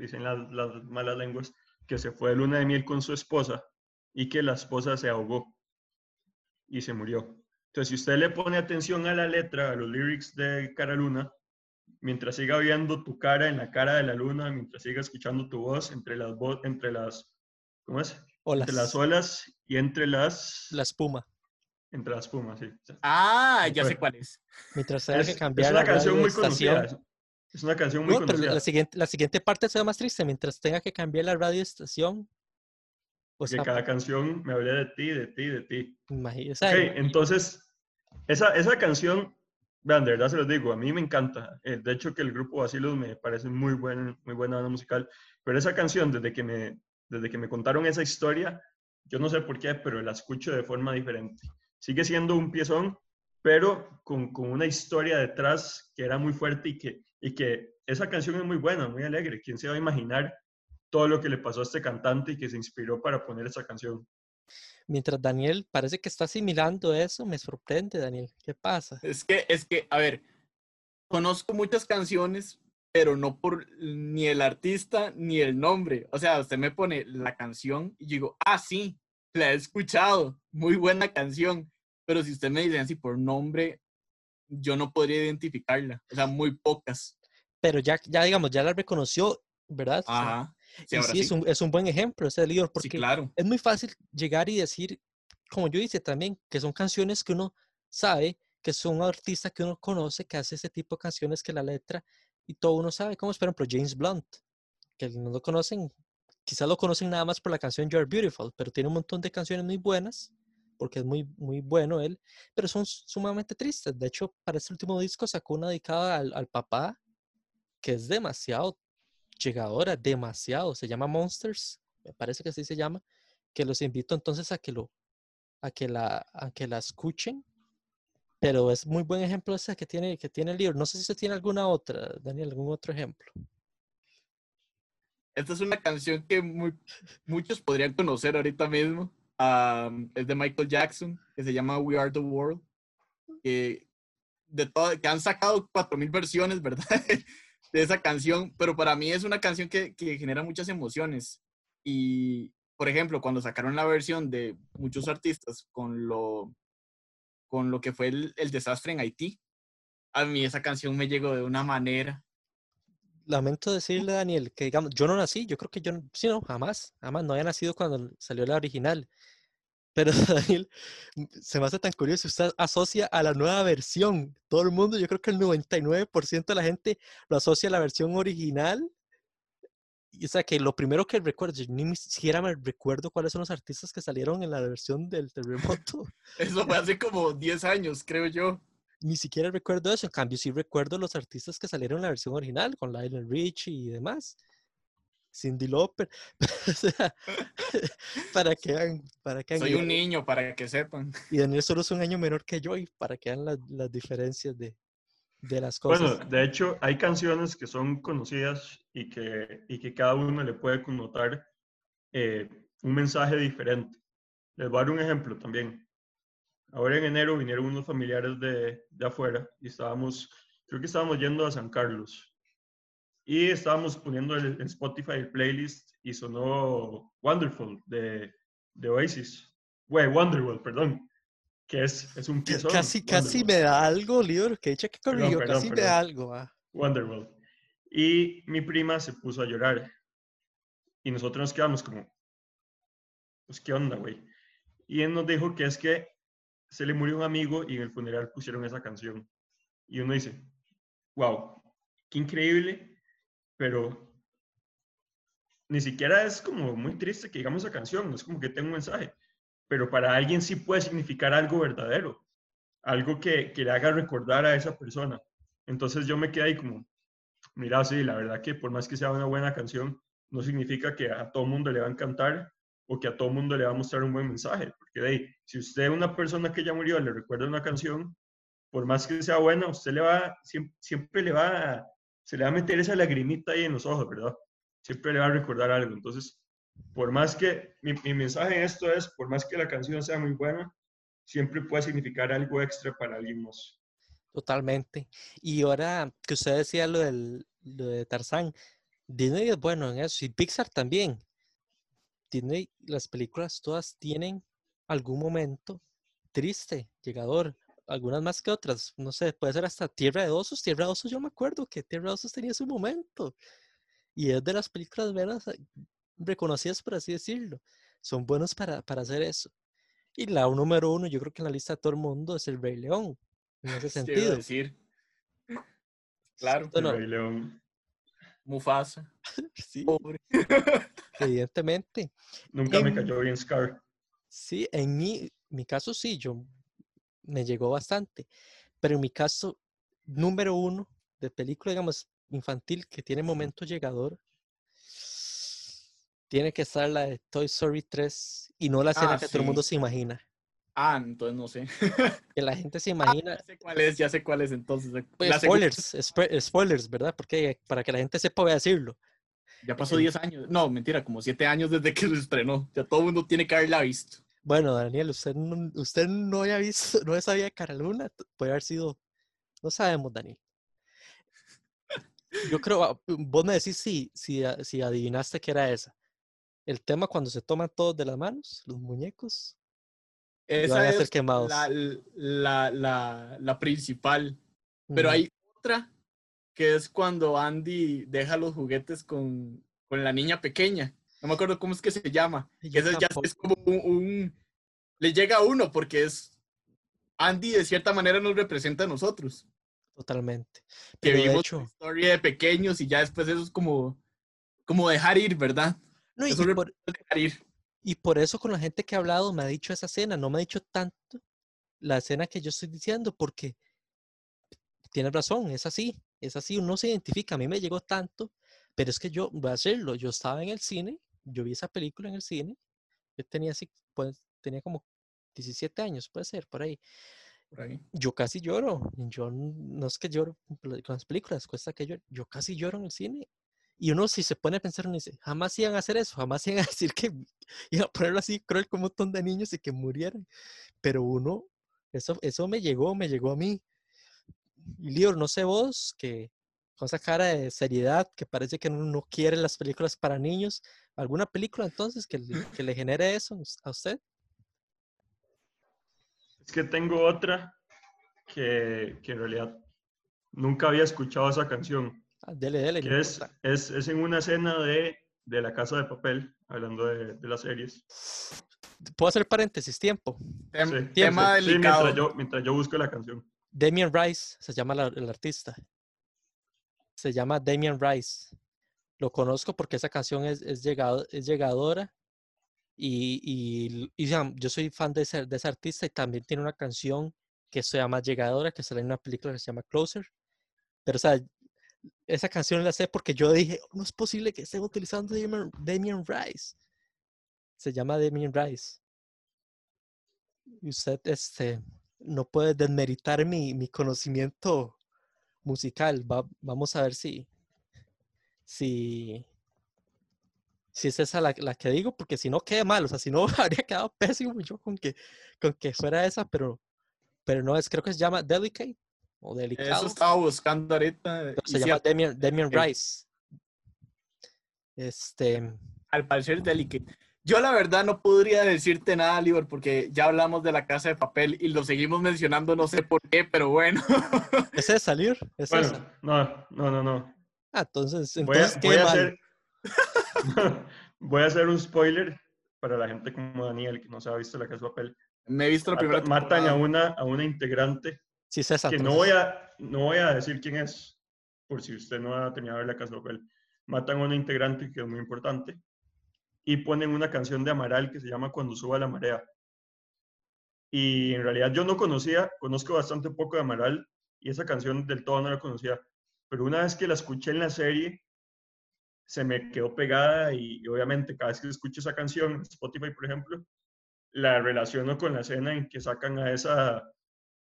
dicen las, las malas lenguas, que se fue de luna de miel con su esposa y que la esposa se ahogó y se murió. Entonces, si usted le pone atención a la letra, a los lyrics de Cara Luna, mientras siga viendo tu cara en la cara de la luna, mientras siga escuchando tu voz entre las, entre las, ¿cómo es? Olas. Entre las olas y entre las... La espuma. Entre las espumas, sí. Ah, ya sé cuál es. Mientras tenga que cambiar es una la canción muy conocida. Es una canción muy No, pero conocida. la siguiente, la siguiente parte se ve más triste. Mientras tenga que cambiar la radioestación. O Porque sea, cada canción me hablé de ti, de ti, de ti. imagínese. Ok, entonces, esa, esa canción, vean, de verdad se los digo, a mí me encanta. Eh, de hecho, que el grupo Basilos me parece muy, buen, muy buena banda musical. Pero esa canción, desde que, me, desde que me contaron esa historia, yo no sé por qué, pero la escucho de forma diferente. Sigue siendo un piezón, pero con, con una historia detrás que era muy fuerte y que, y que esa canción es muy buena, muy alegre. ¿Quién se va a imaginar todo lo que le pasó a este cantante y que se inspiró para poner esa canción? Mientras Daniel parece que está asimilando eso, me sorprende, Daniel. ¿Qué pasa? Es que, es que, a ver, conozco muchas canciones, pero no por ni el artista ni el nombre. O sea, usted me pone la canción y digo, ah, sí, la he escuchado, muy buena canción. Pero si usted me dice así por nombre, yo no podría identificarla. O sea, muy pocas. Pero ya, ya digamos, ya la reconoció, ¿verdad? Ajá. Sí, y sí, sí. Es, un, es un buen ejemplo ese líder, Sí, porque claro. es muy fácil llegar y decir, como yo hice también, que son canciones que uno sabe, que son un artista que uno conoce, que hace ese tipo de canciones que la letra y todo uno sabe, como por ejemplo James Blunt, que no lo conocen, quizás lo conocen nada más por la canción You're Beautiful, pero tiene un montón de canciones muy buenas, porque es muy, muy bueno él, pero son sumamente tristes. De hecho, para este último disco sacó una dedicada al, papá, que es demasiado llegadora, demasiado. Se llama Monsters, me parece que así se llama, que los invito entonces a que lo, a que la, a que la escuchen. Pero es muy buen ejemplo ese que tiene, que tiene el libro. No sé si usted tiene alguna otra, Daniel, algún otro ejemplo. Esta es una canción que muchos podrían conocer ahorita mismo. Am, es de Michael Jackson, que se llama We Are the World. Que, de todo, que han sacado 4.000 versiones, ¿verdad? <laughs> de esa canción, pero para mí es una canción que, que genera muchas emociones. Y, por ejemplo, cuando sacaron la versión de muchos artistas con lo, con lo que fue el, el desastre en Haití, a mí esa canción me llegó de una manera lamento decirle, Daniel, que digamos, yo no nací, yo creo que yo, sí, no, jamás, jamás, no había nacido cuando salió la original. Pero <laughs> Daniel, mm, se me hace tan curioso, usted asocia a la nueva versión. Todo el mundo, yo creo que el 99% de la gente lo asocia a la versión original. Y, o sea, que lo primero que recuerdo, yo ni siquiera me recuerdo cuáles son los artistas que salieron en la versión del <laughs> terremoto. Eso fue hace como 10 años, creo yo. Ni siquiera recuerdo eso. En cambio, sí recuerdo los artistas que salieron en la versión original, con Lionel Richie y demás. Cindy Lauper. <laughs> o sea, <laughs> para que vean, para que Soy un niño, para que sepan. Y Daniel solo es un año menor que yo, y para que vean las, las diferencias de, de las cosas. Bueno, de hecho, hay canciones que son conocidas y que, y que cada uno le puede connotar eh, un mensaje diferente. Les voy a dar un ejemplo también. Ahora en enero vinieron unos familiares de, de afuera y estábamos, creo que estábamos yendo a San Carlos y estábamos poniendo en Spotify el playlist y sonó Wonderful de, de Oasis. Güey, Wonderwall, perdón. Que es, es un piezo. Casi, casi me da algo, Lior, que echa que conmigo, Perdón, casi perdón, me da algo. ah. Wonderwall. Y mi prima se puso a llorar. Y nosotros nos quedamos como, pues, ¿qué onda, güey? Y él nos dijo que es que se le murió un amigo y en el funeral pusieron esa canción. Y uno dice, wow, qué increíble, pero ni siquiera es como muy triste que digamos esa canción, es como que tenga un mensaje, pero para alguien sí puede significar algo verdadero, algo que, que le haga recordar a esa persona. Entonces yo me quedé ahí como, mira, sí, la verdad que por más que sea una buena canción, no significa que a todo mundo le va a encantar o que a todo mundo le va a mostrar un buen mensaje, porque de ahí, si usted a una persona que ya murió le recuerda una canción, por más que sea buena, usted le va, siempre, siempre le va, a- se le va a meter esa lagrimita ahí en los ojos, ¿verdad? Siempre le va a recordar algo. Entonces, por más que, mi, mi mensaje en esto es, por más que la canción sea muy buena, siempre puede significar algo extra para alguien más. Totalmente. Y ahora que usted decía lo, del, lo de Tarzán, Disney es bueno en eso, y Pixar también. Disney, las películas todas tienen algún momento triste, llegador, algunas más que otras. No sé, puede ser hasta Tierra de Osos. Tierra de Osos, yo me acuerdo que Tierra de Osos tenía su momento. Y es de las películas menos eh, reconocidas, por así decirlo. Son buenos para, para hacer eso. Y la número uno, yo creo que en la lista de todo el mundo es el Rey León. En ese <laughs> sentido. decir. Claro. El Rey León. Mufasa. <laughs> Sí, Pobre. <laughs> evidentemente. Nunca me cayó bien Scar. Sí, en mi, mi caso sí, yo me llegó bastante. Pero en mi caso, número uno de película, digamos, infantil que tiene momento llegador, tiene que estar la de Toy Story 3 y no la escena Ah, que todo el mundo se imagina. Ah, entonces no sé. <laughs> Que la gente se Ah, imagina. ya sé cuál es, ya sé cuál es entonces. Pues, spoilers, spo- spoilers, ¿verdad? Porque para que la gente sepa voy a decirlo. Ya pasó 10 años. No, mentira, como 7 años desde que se estrenó. Ya todo el mundo tiene que haberla visto. Bueno, Daniel, usted no, usted no había visto, no sabía Cara Luna, puede haber sido, no sabemos, Daniel. Yo creo, ah, vos me decís si, si, a- si adivinaste que era esa. El tema cuando se toman todos de las manos, los muñecos. Esa van a ser es quemados. la, la, la, la principal. Pero hay otra que es cuando Andy deja los juguetes con, con la niña pequeña. No me acuerdo cómo es que se llama. Que ese ya es como un, un- Le llega a uno porque es... Andy de cierta manera nos representa a nosotros. Totalmente. Que Pero de vimos la hecho, historia de pequeños y ya después eso es como... Como dejar ir, ¿verdad? no, y, eso y por, Dejar ir. y por eso con la gente que ha hablado me ha dicho esa escena, no me ha dicho tanto la escena que yo estoy diciendo, porque tienes razón, es así, es así, uno se identifica, a mí me llegó tanto, pero es que yo voy a hacerlo, yo estaba en el cine, yo vi esa película en el cine, yo tenía así, pues tenía como 17 años, puede ser, por ahí. Por ahí. Yo casi lloro, yo no es que lloro con las películas, cuesta que yo, yo casi lloro en el cine. Y uno si se pone a pensar, uno dice, jamás iban a hacer eso, jamás iban a decir que iban a ponerlo así cruel con un montón de niños y que murieran. Pero uno, eso, eso me llegó, me llegó a mí. Y Lior, no sé vos, que con esa cara de seriedad que parece que no, no quiere las películas para niños, ¿alguna película entonces que le, que le genere eso a usted? Es que tengo otra que, que en realidad nunca había escuchado esa canción. Ah, dele, dele. que es, es, es en una escena de, de La Casa de Papel, hablando de, de las series. ¿Puedo hacer paréntesis? Tiempo. Tem- Sí, tema sí, sí, delicado. mientras, yo, mientras yo busco la canción. Damien Rice se llama la- el artista. Se llama Damien Rice. Lo conozco porque esa canción es, es, llegado, es llegadora. Y, y, yo soy fan de ese, de ese artista y también tiene una canción que se llama Llegadora, que sale en una película que se llama Closer. Pero, esa canción la sé porque yo dije, no es posible que estén utilizando Damien, Damien Rice. Se llama Damien Rice. Y usted, este, no puede desmeritar mi, mi conocimiento musical. Va- vamos a ver si, si, si es esa la, la que digo, porque si no queda mal, o sea, si no <laughs> habría quedado pésimo yo con que, con que fuera esa, pero, pero no es, creo que se llama Delicate o Delicado, Eso estaba buscando ahorita. se llama Damien, Damien ok. Rice. Este, al parecer delicate. Yo la verdad no podría decirte nada, Libor, porque ya hablamos de la casa de papel y lo seguimos mencionando, no sé por qué, pero bueno. ¿ese es salir? ¿Es esa? Bueno, no, no, no, no. Ah, entonces, Voy a, entonces voy qué a hacer, <laughs> voy a hacer un spoiler para la gente como Daniel, que no se ha visto la casa de papel. Me he visto la primera Mata- Matan a una, a una integrante Sí, es esa, que no entonces. voy, a, no voy a decir quién es, por si usted no ha terminado de ver la casa de papel. Matan a una integrante que es muy importante y ponen una canción de Amaral que se llama Cuando suba la marea. Y en realidad yo no conocía, conozco bastante poco de Amaral y esa canción del todo no la conocía. Pero una vez que la escuché en la serie, se me quedó pegada y, obviamente cada vez que escucho esa canción, Spotify por ejemplo, la relaciono con la escena en que sacan a esa,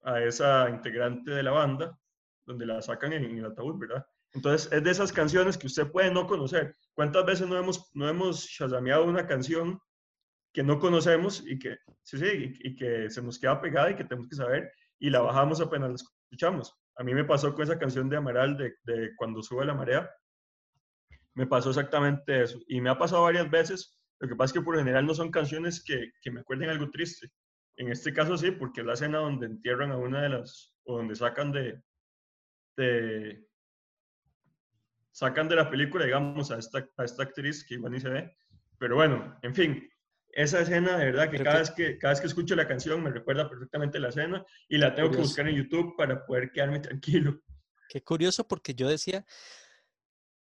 a esa integrante de la banda, donde la sacan en, en el ataúd, ¿verdad? Entonces es de esas canciones que usted puede no conocer. ¿Cuántas veces no hemos, no hemos shazameado una canción que no conocemos y que, sí, sí, y, que se nos queda pegada y que tenemos que saber y la bajamos apenas la escuchamos? A mí me pasó con esa canción de Amaral de, de Cuando sube la marea. Me pasó exactamente eso. Y me ha pasado varias veces. Lo que pasa es que por general no son canciones que, que me acuerden algo triste. En este caso sí, porque es la escena donde entierran a una de las, o donde sacan de, de sacan de la película, digamos, a esta, a esta actriz que igual ni se ve. Pero bueno, en fin, esa escena, de verdad, que cada, que- vez que cada vez que escucho la canción me recuerda perfectamente la escena y la tengo que buscar en YouTube para poder quedarme tranquilo. Qué curioso porque yo decía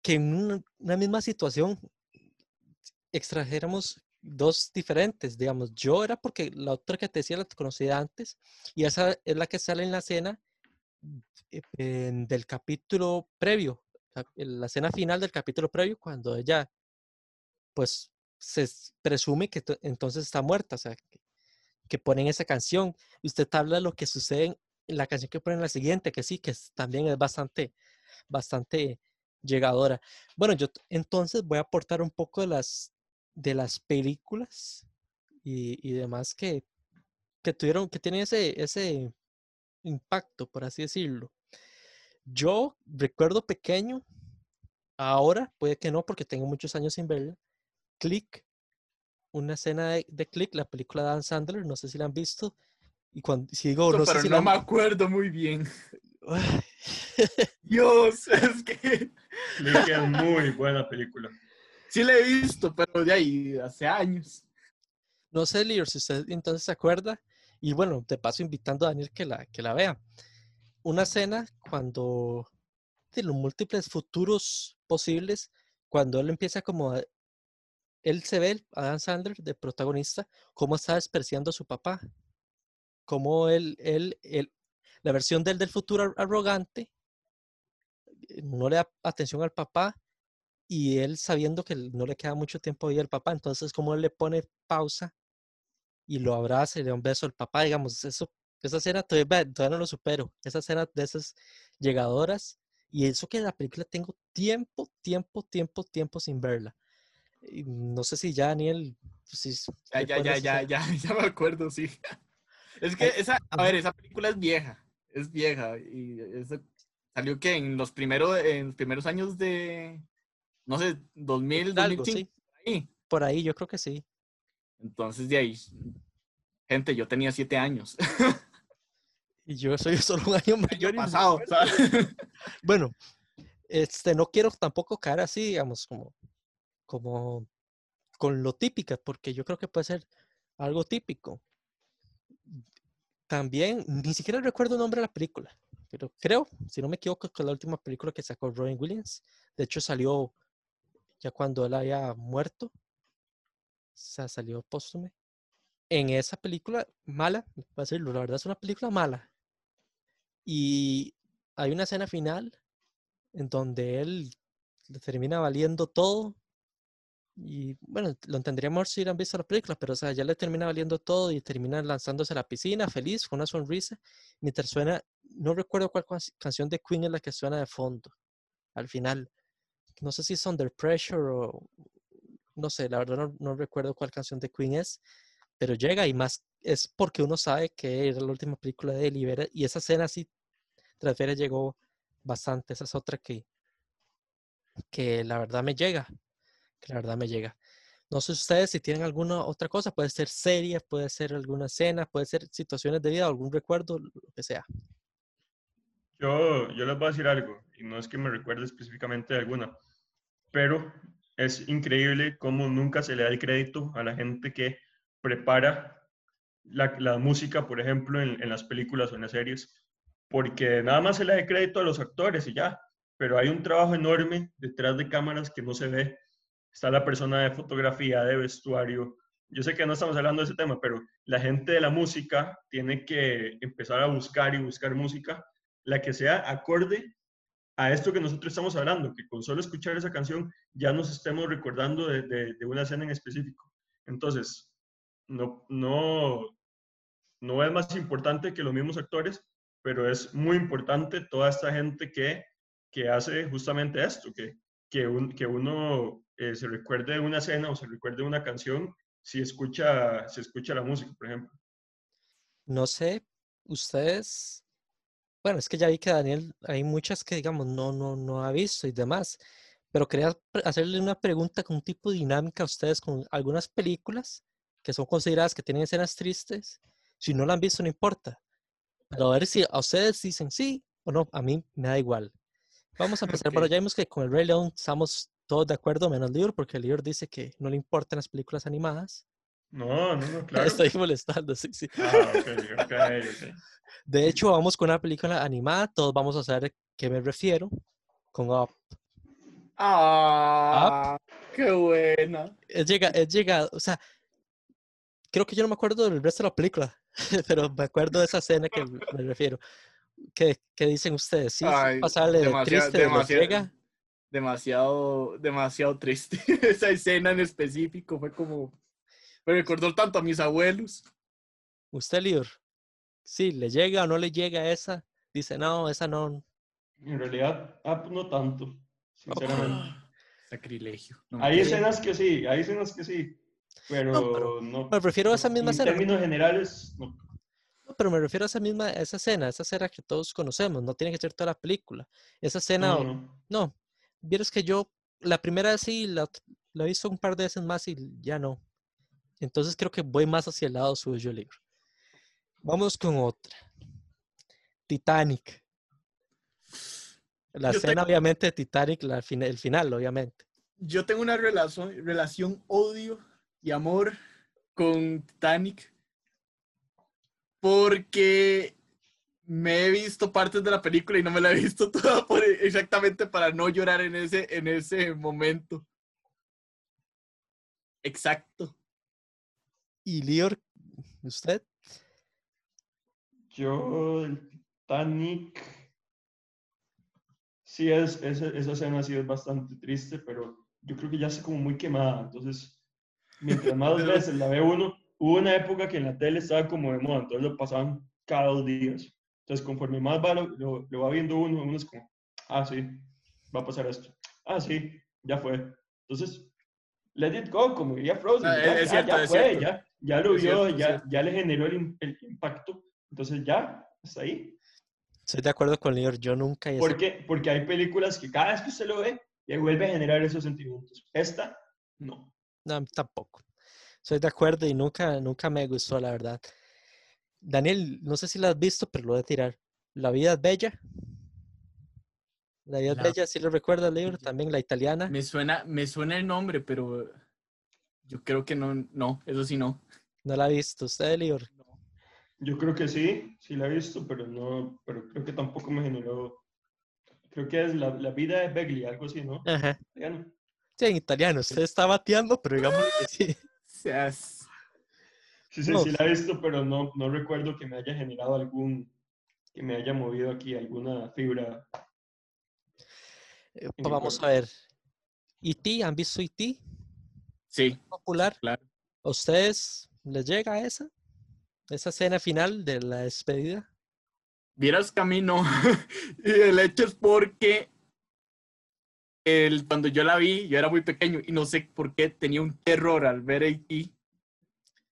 que en una, misma situación extrajéramos dos diferentes, digamos, yo era porque la otra que te decía la conocía antes y esa es la que sale en la escena eh, del capítulo previo, la escena final del capítulo previo cuando ella pues se presume que to- entonces está muerta, o sea, que, que ponen esa canción y usted habla de lo que sucede en la canción que ponen la siguiente, que sí, que también es bastante, bastante llegadora. Bueno, yo entonces voy a aportar un poco de las, de las películas y, y demás que, que tuvieron, que tienen ese, ese impacto, por así decirlo. Yo recuerdo pequeño, ahora puede que no, porque tengo muchos años sin verla. Click, una escena de, de Click, la película de Dan Sandler, no sé si la han visto. Y cuando, si digo, no sé pero si no la me acuerdo muy bien. Dios, es que Click es muy buena película. sí la he visto, pero de ahí hace años. No sé, Lior, si usted entonces se acuerda. Y bueno, te paso invitando a Daniel que la, que la vea. Una escena cuando de los múltiples futuros posibles, cuando él empieza como a- él se ve, Adam Sandler, de protagonista, cómo está despreciando a su papá. Cómo él, él, él, la versión del del futuro ar- arrogante, eh, no le da atención al papá y él sabiendo que no le queda mucho tiempo ahí al papá, entonces como él le pone pausa y lo abraza y le da un beso al papá, digamos, eso, esa escena todavía, todavía no lo supero, esa escena de esas llegadoras y eso que la película tengo tiempo, tiempo, tiempo, tiempo sin verla. Y no sé si ya Daniel, si Ya, ya, ya, ya, esa- ya, <laughs> ya me acuerdo, sí. Es que esa, a ver, esa película es vieja, es vieja y salió que en los primeros, en los primeros años de, no sé, 2000, algo, 2005, sí, ahí. por ahí yo creo que sí. Entonces de ahí, gente, yo tenía siete años. <laughs> Y yo soy <laughs> solo un año mayor. pasado. ¿sabes? Bueno, este, no quiero tampoco caer así, digamos, como, como con lo típica, porque yo creo que puede ser algo típico. También, ni siquiera recuerdo el nombre de la película, pero creo, si no me equivoco, que es la última película que sacó Robin Williams. De hecho, salió ya cuando él había muerto. O sea, salió póstume. En esa película mala, voy a decirlo, la verdad es una película mala. Y hay una escena final en donde él termina valiendo todo. Y bueno, lo entenderíamos si hubieran visto la película, pero o sea, ya le termina valiendo todo y termina lanzándose a la piscina feliz, con una sonrisa, mientras suena, no recuerdo cuál canción de Queen es la que suena de fondo, al final. No sé si es Under Pressure o no sé, la verdad no, no recuerdo cuál canción de Queen es, pero llega y más es porque uno sabe que era la última película de él y, esa escena así tras ver llegó bastante. Esa es otra que, que la verdad me llega. Que la verdad me llega. No sé ustedes si tienen alguna otra cosa. Puede ser serie, puede ser alguna escena, puede ser situaciones de vida, algún recuerdo, lo que sea. Yo, yo les voy a decir algo, y no es que me recuerde específicamente alguna, pero es increíble cómo nunca se le da el crédito a la gente que prepara la, música, por ejemplo, en, las películas o en las series porque nada más se le da crédito a los actores y ya, pero hay un trabajo enorme detrás de cámaras que no se ve. Está la persona de fotografía, de vestuario. Yo sé que no estamos hablando de ese tema, pero la gente de la música tiene que empezar a buscar y buscar música, la que sea acorde a esto que nosotros estamos hablando, que con solo escuchar esa canción ya nos estemos recordando de, de una escena en específico. Entonces, no, no, no es más importante que los mismos actores, pero es muy importante toda esta gente que, que hace justamente esto, que, que, que uno eh, se recuerde de una escena o se recuerde de una canción si escucha, si escucha la música, por ejemplo. No sé, ustedes, bueno, es que ya vi que Daniel, hay muchas que digamos no, no, no ha visto y demás, pero quería hacerle una pregunta con un tipo de dinámica a ustedes con algunas películas que son consideradas que tienen escenas tristes. Si no la han visto, no importa. Pero a ver si a ustedes dicen sí o no, a mí me da igual. Vamos a empezar. Bueno, ya vimos que con el Rey León estamos todos de acuerdo, menos el libro, porque el libro dice que no le importan las películas animadas. No, no, no, <laughs> claro. Estoy molestando, sí, sí. Ah, okay, okay, okay. <laughs> De hecho, vamos con una película animada, todos vamos a saber a qué me refiero, con Up. Ah, qué buena. Es llega, es llega, o sea, creo que yo no me acuerdo del resto de la película, <laughs> pero me acuerdo de esa escena que me refiero. ¿Qué, qué dicen ustedes? ¿Sí? Ay, pasarle de demasiado- triste, de demasiado- llega? Demasiado, demasiado triste. <laughs> Esa escena en específico fue como. Me recordó tanto a mis abuelos. ¿Usted, Lior? Sí, ¿le llega o no le llega esa? Dice, no, esa no. En realidad, ah, pues no tanto, sinceramente. Sacrilegio. No Hay escenas que sí, hay escenas que sí, pero No, pero no. Me refiero a esa misma en escena. términos generales, no. No, pero me refiero a esa misma, a esa escena, esa escena que todos conocemos, no tiene que ser toda la película. Esa escena, No, o- no. no, vieras que yo, la primera vez sí, la, he visto un par de veces más y ya no. Entonces creo que voy más hacia el lado suyo, libro. Vamos con otra. Titanic. La Yo escena, tengo- obviamente, de Titanic, la, el final, obviamente. Yo tengo una relación, relación odio y amor con Titanic porque me he visto partes de la película y no me la he visto <laughs> toda por- exactamente para no llorar en ese, en ese momento. Exacto. Y Lior, ¿usted? Yo, el Titanic, sí, es, esa, esa escena sí es bastante triste, pero yo creo que ya está como muy quemada. Entonces, mientras más veces la ve uno, hubo una época que en la tele estaba como de moda, entonces lo pasaban cada dos días. Entonces, conforme más va, lo, lo, lo va viendo uno, uno es como, ah, sí, va a pasar esto. Ah, sí, ya fue. Entonces, let it go, como diría Frozen. Ah, ya, es ya, cierto, ya es fue, cierto. ya, ya lo Es vio, cierto, ya, cierto. ya le generó el, el impacto. Entonces, ya, hasta ahí. Estoy de acuerdo con Lior, yo nunca... ¿Por qué? Porque hay películas que cada vez que usted lo ve, le vuelve a generar esos sentimientos. Esta, no. No, tampoco. Estoy de acuerdo y nunca, nunca me gustó, la verdad. Daniel, no sé si la has visto, pero lo voy a tirar. La vida es bella. La vida La- bella, sí lo recuerda el libro, también la italiana. Me suena, me suena el nombre, pero yo creo que no, no, eso sí no. No la ha visto usted, Lior. Yo creo que sí, sí la he visto, pero no, pero creo que tampoco me generó. Creo que es la, la vida de Begli, algo así, ¿no? Ajá. Sí, en italiano. Usted está bateando, pero digamos que sí. <laughs> Seas- Sí, sí, No. sí la he visto, pero no, no recuerdo que me haya generado algún, que me haya movido aquí alguna fibra. Eh, mi vamos a ver. ¿E.T.? ¿Han visto E.T.? Sí, Popular. claro. ¿A ustedes les llega esa? Esa escena final de la despedida. Vieras que a mí no. <laughs> y el hecho es porque el, cuando yo la vi, yo era muy pequeño y no sé por qué tenía un terror al ver A.T.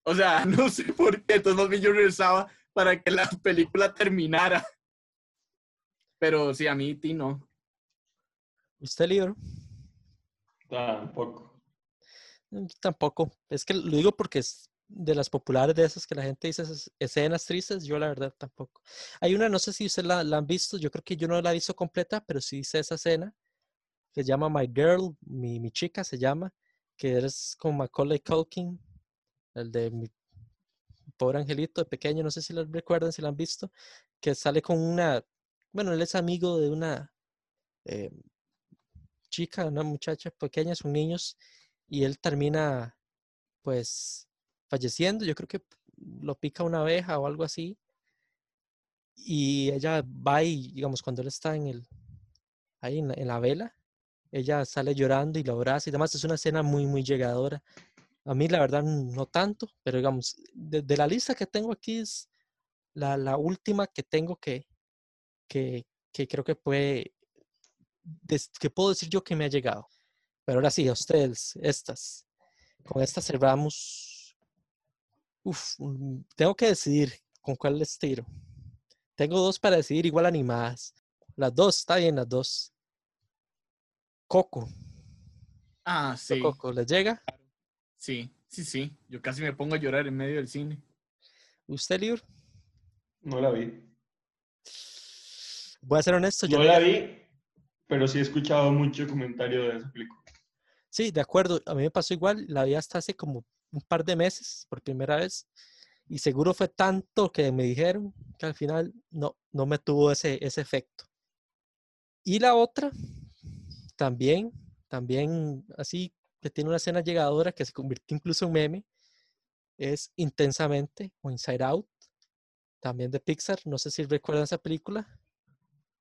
O sea, <laughs> no sé por qué. Entonces más bien yo regresaba para que la película terminara. Pero sí, a mí E.T. no. ¿Usted, Lior? Tampoco. Mm, Tampoco. Es que lo digo porque es de las populares de esas que la gente dice esas escenas tristes. Yo, la verdad, tampoco. Hay una, no sé si ustedes la, la han visto. Yo creo que yo no la he visto completa, pero sí hice esa escena se llama My Girl, mi, mi chica se llama, que es con Macaulay Culkin, el de mi pobre angelito de pequeño. No sé si lo recuerdan, si la han visto, que sale con una, bueno, él es amigo de una eh, chica, una muchacha pequeña, son niños, y él termina, pues, falleciendo. Yo creo que lo pica una abeja o algo así. Y ella va y, digamos, cuando él está en el, ahí en la vela, ella sale llorando y lo abraza y demás. Es una escena muy, muy llegadora. A mí, la verdad, no tanto, pero digamos, de, de la lista que tengo aquí es la, la última que tengo que, que, que creo que puede, que puedo decir yo que me ha llegado. Pero ahora sí, a ustedes, estas. Con estas cerramos. Uf, mm, tengo que decidir con cuál les tiro. Tengo dos para decidir igual animadas. Las dos, está bien, las dos. Coco. Ah, sí. Coco, ¿les llega? Sí, sí, sí. Yo casi me pongo a llorar en medio del cine. ¿Usted, Lior? No la vi. Voy a ser honesto. Yo No no la vi, pero sí he escuchado mucho comentario de esa película. Sí, de acuerdo. A mí me pasó igual. La vi hasta hace como un par de meses por primera vez. Y seguro fue tanto que me dijeron que al final no, no me tuvo ese, ese efecto. Y la otra, también, también así, que tiene una escena llegadora que se convirtió incluso en meme, es Intensamente o Inside Out, también de Pixar. No sé si recuerdan esa película.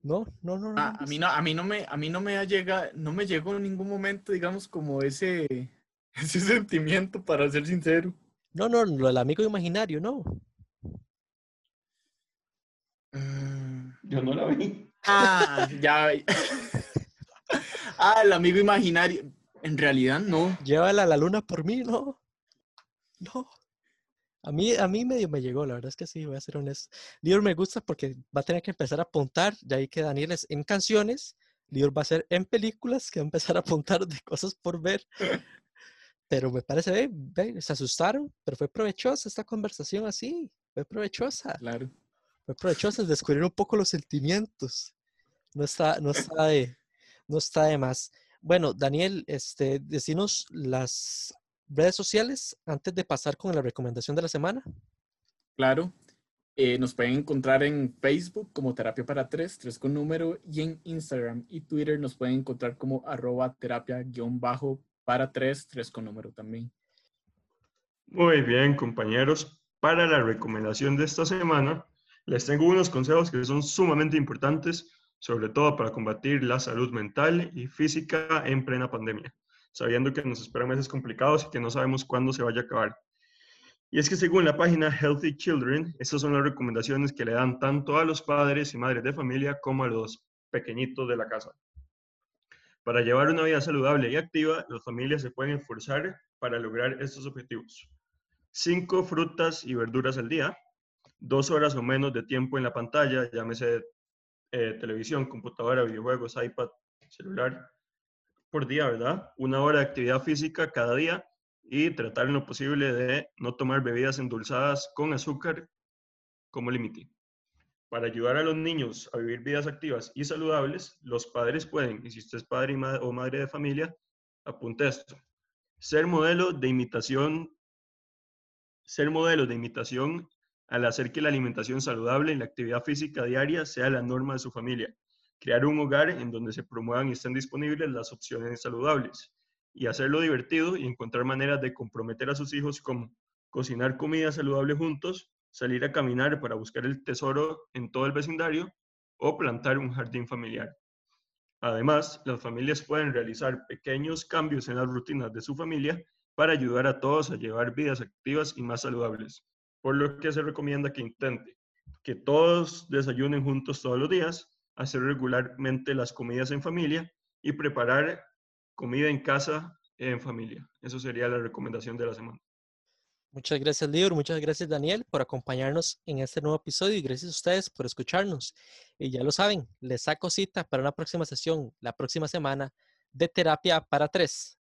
No, no, no. Ah, a mí no, a mí no me, a mí no me ha llega, no me llegó en ningún momento, digamos, como ese, <laughs> ese sentimiento, para ser sincero. No, no, lo del amigo imaginario, no. Mm, Yo no la vi. Ah, ya. <laughs> Ah, el amigo imaginario. En realidad no. Llévala a la luna por mí, no. No. A mí, a mí medio me llegó, la verdad es que sí, voy a ser honesto. Lior me gusta porque va a tener que empezar a apuntar, ya ahí que Daniel es en canciones, Lior va a ser en películas, que va a empezar a apuntar de cosas por ver. Pero me parece, ve, ve, se asustaron, pero fue provechosa esta conversación así, fue provechosa. Claro. Fue provechoso el descubrir un poco los sentimientos. No está, no está de, no está de más. Bueno, Daniel, este, decinos las redes sociales antes de pasar con la recomendación de la semana. Claro. Eh, nos pueden encontrar en Facebook como Terapia para Tres, tres con número, y en Instagram y Twitter nos pueden encontrar como arroba terapia guion bajo para tres, tres con número también. Muy bien, compañeros. Para la recomendación de esta semana, les tengo unos consejos que son sumamente importantes, sobre todo para combatir la salud mental y física en plena pandemia, sabiendo que nos esperan meses complicados y que no sabemos cuándo se vaya a acabar. Y es que según la página Healthy Children, estas son las recomendaciones que le dan tanto a los padres y madres de familia como a los pequeñitos de la casa. Para llevar una vida saludable y activa, las familias se pueden esforzar para lograr estos objetivos. Cinco frutas y verduras al día, dos horas o menos de tiempo en la pantalla, llámese eh, televisión, computadora, videojuegos, iPad, celular, por día, ¿verdad? Una hora de actividad física cada día y tratar en lo posible de no tomar bebidas endulzadas con azúcar como límite. Para ayudar a los niños a vivir vidas activas y saludables, los padres pueden, y si usted es padre o madre de familia, apunte esto, ser modelo de imitación, ser modelo de imitación al hacer que la alimentación saludable y la actividad física diaria sea la norma de su familia. Crear un hogar en donde se promuevan y estén disponibles las opciones saludables y hacerlo divertido y encontrar maneras de comprometer a sus hijos como cocinar comida saludable juntos, salir a caminar para buscar el tesoro en todo el vecindario o plantar un jardín familiar. Además, las familias pueden realizar pequeños cambios en las rutinas de su familia para ayudar a todos a llevar vidas activas y más saludables, por lo que se recomienda que intente que todos desayunen juntos todos los días, hacer regularmente las comidas en familia y preparar comida en casa en familia. Eso sería la recomendación de la semana. Muchas gracias, Libro. Muchas gracias, Daniel, por acompañarnos en este nuevo episodio y gracias a ustedes por escucharnos. Y ya lo saben, les saco cita para una próxima sesión la próxima semana de Terapia para Tres.